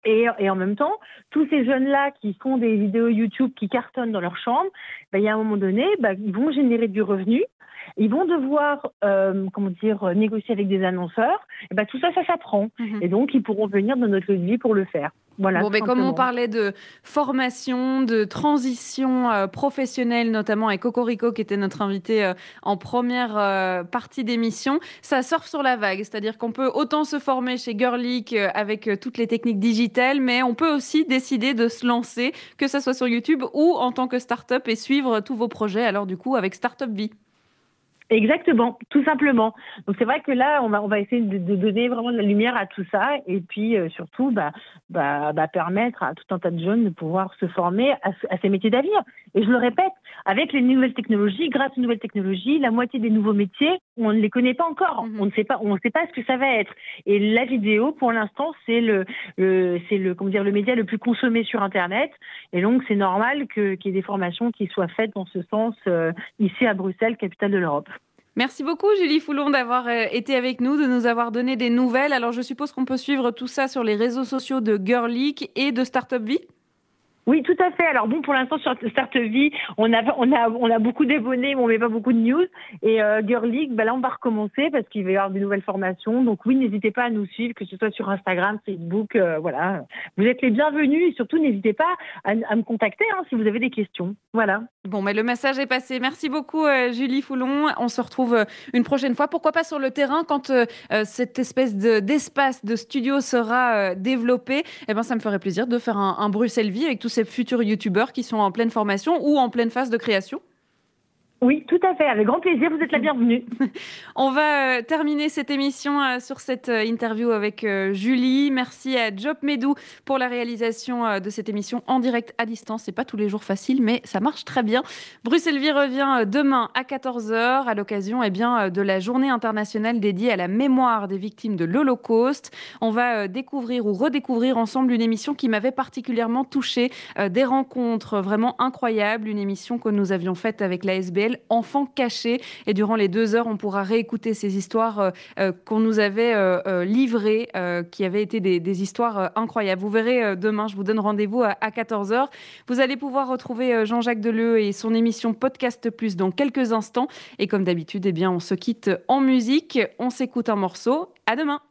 S10: Et, et, en même temps, tous ces jeunes-là qui font des vidéos YouTube qui cartonnent dans leur chambre, bah, il y a un moment donné, bah, ils vont générer du revenu ils vont devoir, euh, comment dire, négocier avec des annonceurs. Et ben tout ça, ça s'apprend. Mhm. Et donc, ils pourront venir dans notre vie pour le faire. Voilà,
S1: bon, mais comme on parlait de formation, de transition euh, professionnelle, notamment avec Cocorico, qui était notre invité euh, en première euh, partie d'émission, ça surfe sur la vague. C'est-à-dire qu'on peut autant se former chez Girlic avec toutes les techniques digitales, mais on peut aussi décider de se lancer, que ce soit sur YouTube ou en tant que start-up et suivre tous vos projets. Alors, du coup, avec Startup Vie.
S10: Exactement, tout simplement. Donc c'est vrai que là, on va, on va essayer de, donner vraiment de la lumière à tout ça et puis euh, surtout bah, bah, bah, permettre à tout un tas de jeunes de pouvoir se former à, ces métiers d'avenir. Et je le répète, avec les nouvelles technologies, grâce aux nouvelles technologies, la moitié des nouveaux métiers, on ne les connaît pas encore. Mhm. On ne sait pas, on ne sait pas ce que ça va être. Et la vidéo, pour l'instant, c'est le, c'est le, comment dire, le média le plus consommé sur Internet. Et donc c'est normal qu'il y ait des formations qui soient faites dans ce sens euh, ici à Bruxelles, capitale de l'Europe.
S1: Merci beaucoup Julie Foulon d'avoir euh, été avec nous, de nous avoir donné des nouvelles. Alors je suppose qu'on peut suivre tout ça sur les réseaux sociaux de Girlic et de Startup Vie
S10: oui, tout à fait. Alors bon, pour l'instant sur Start Vie, on a beaucoup d'abonnés, mais on met pas beaucoup de news. Et euh, Girl League, ben là on va recommencer parce qu'il va y avoir des nouvelles formations. Donc oui, n'hésitez pas à nous suivre, que ce soit sur Instagram, Facebook, euh, voilà. Vous êtes les bienvenus et surtout n'hésitez pas à, me contacter hein, si vous avez des questions. Voilà.
S1: Bon, mais le message est passé. Merci beaucoup euh, Julie Foulon. On se retrouve euh, une prochaine fois. Pourquoi pas sur le terrain quand cette espèce d'espace de, studio sera développé? Eh ben, ça me ferait plaisir de faire un, un Bruxelles Vie avec tous ces futurs youtubeurs qui sont en pleine formation ou en pleine phase de création
S10: oui, tout à fait, avec grand plaisir, vous êtes la bienvenue. [laughs]
S1: On va euh, terminer cette émission euh, sur cette euh, interview avec Julie. Merci à Job Medou pour la réalisation de cette émission en direct à distance. C'est pas tous les jours facile, mais ça marche très bien. Bruxelles Vie revient demain à 14h à l'occasion eh bien, de la journée internationale dédiée à la mémoire des victimes de l'Holocauste. On va découvrir ou redécouvrir ensemble une émission qui m'avait particulièrement touchée, des rencontres vraiment incroyables, une émission que nous avions faite avec la SBL Enfants cachés. Et durant les deux heures, on pourra réécouter ces histoires euh, euh, qu'on nous avait euh, livrées, qui avaient été des, histoires incroyables. Vous verrez demain, je vous donne rendez-vous à, 14h. Vous allez pouvoir retrouver Jean-Jacques Deleu et son émission Podcast Plus dans quelques instants. Et comme d'habitude, eh bien, on se quitte en musique. On s'écoute un morceau. À demain.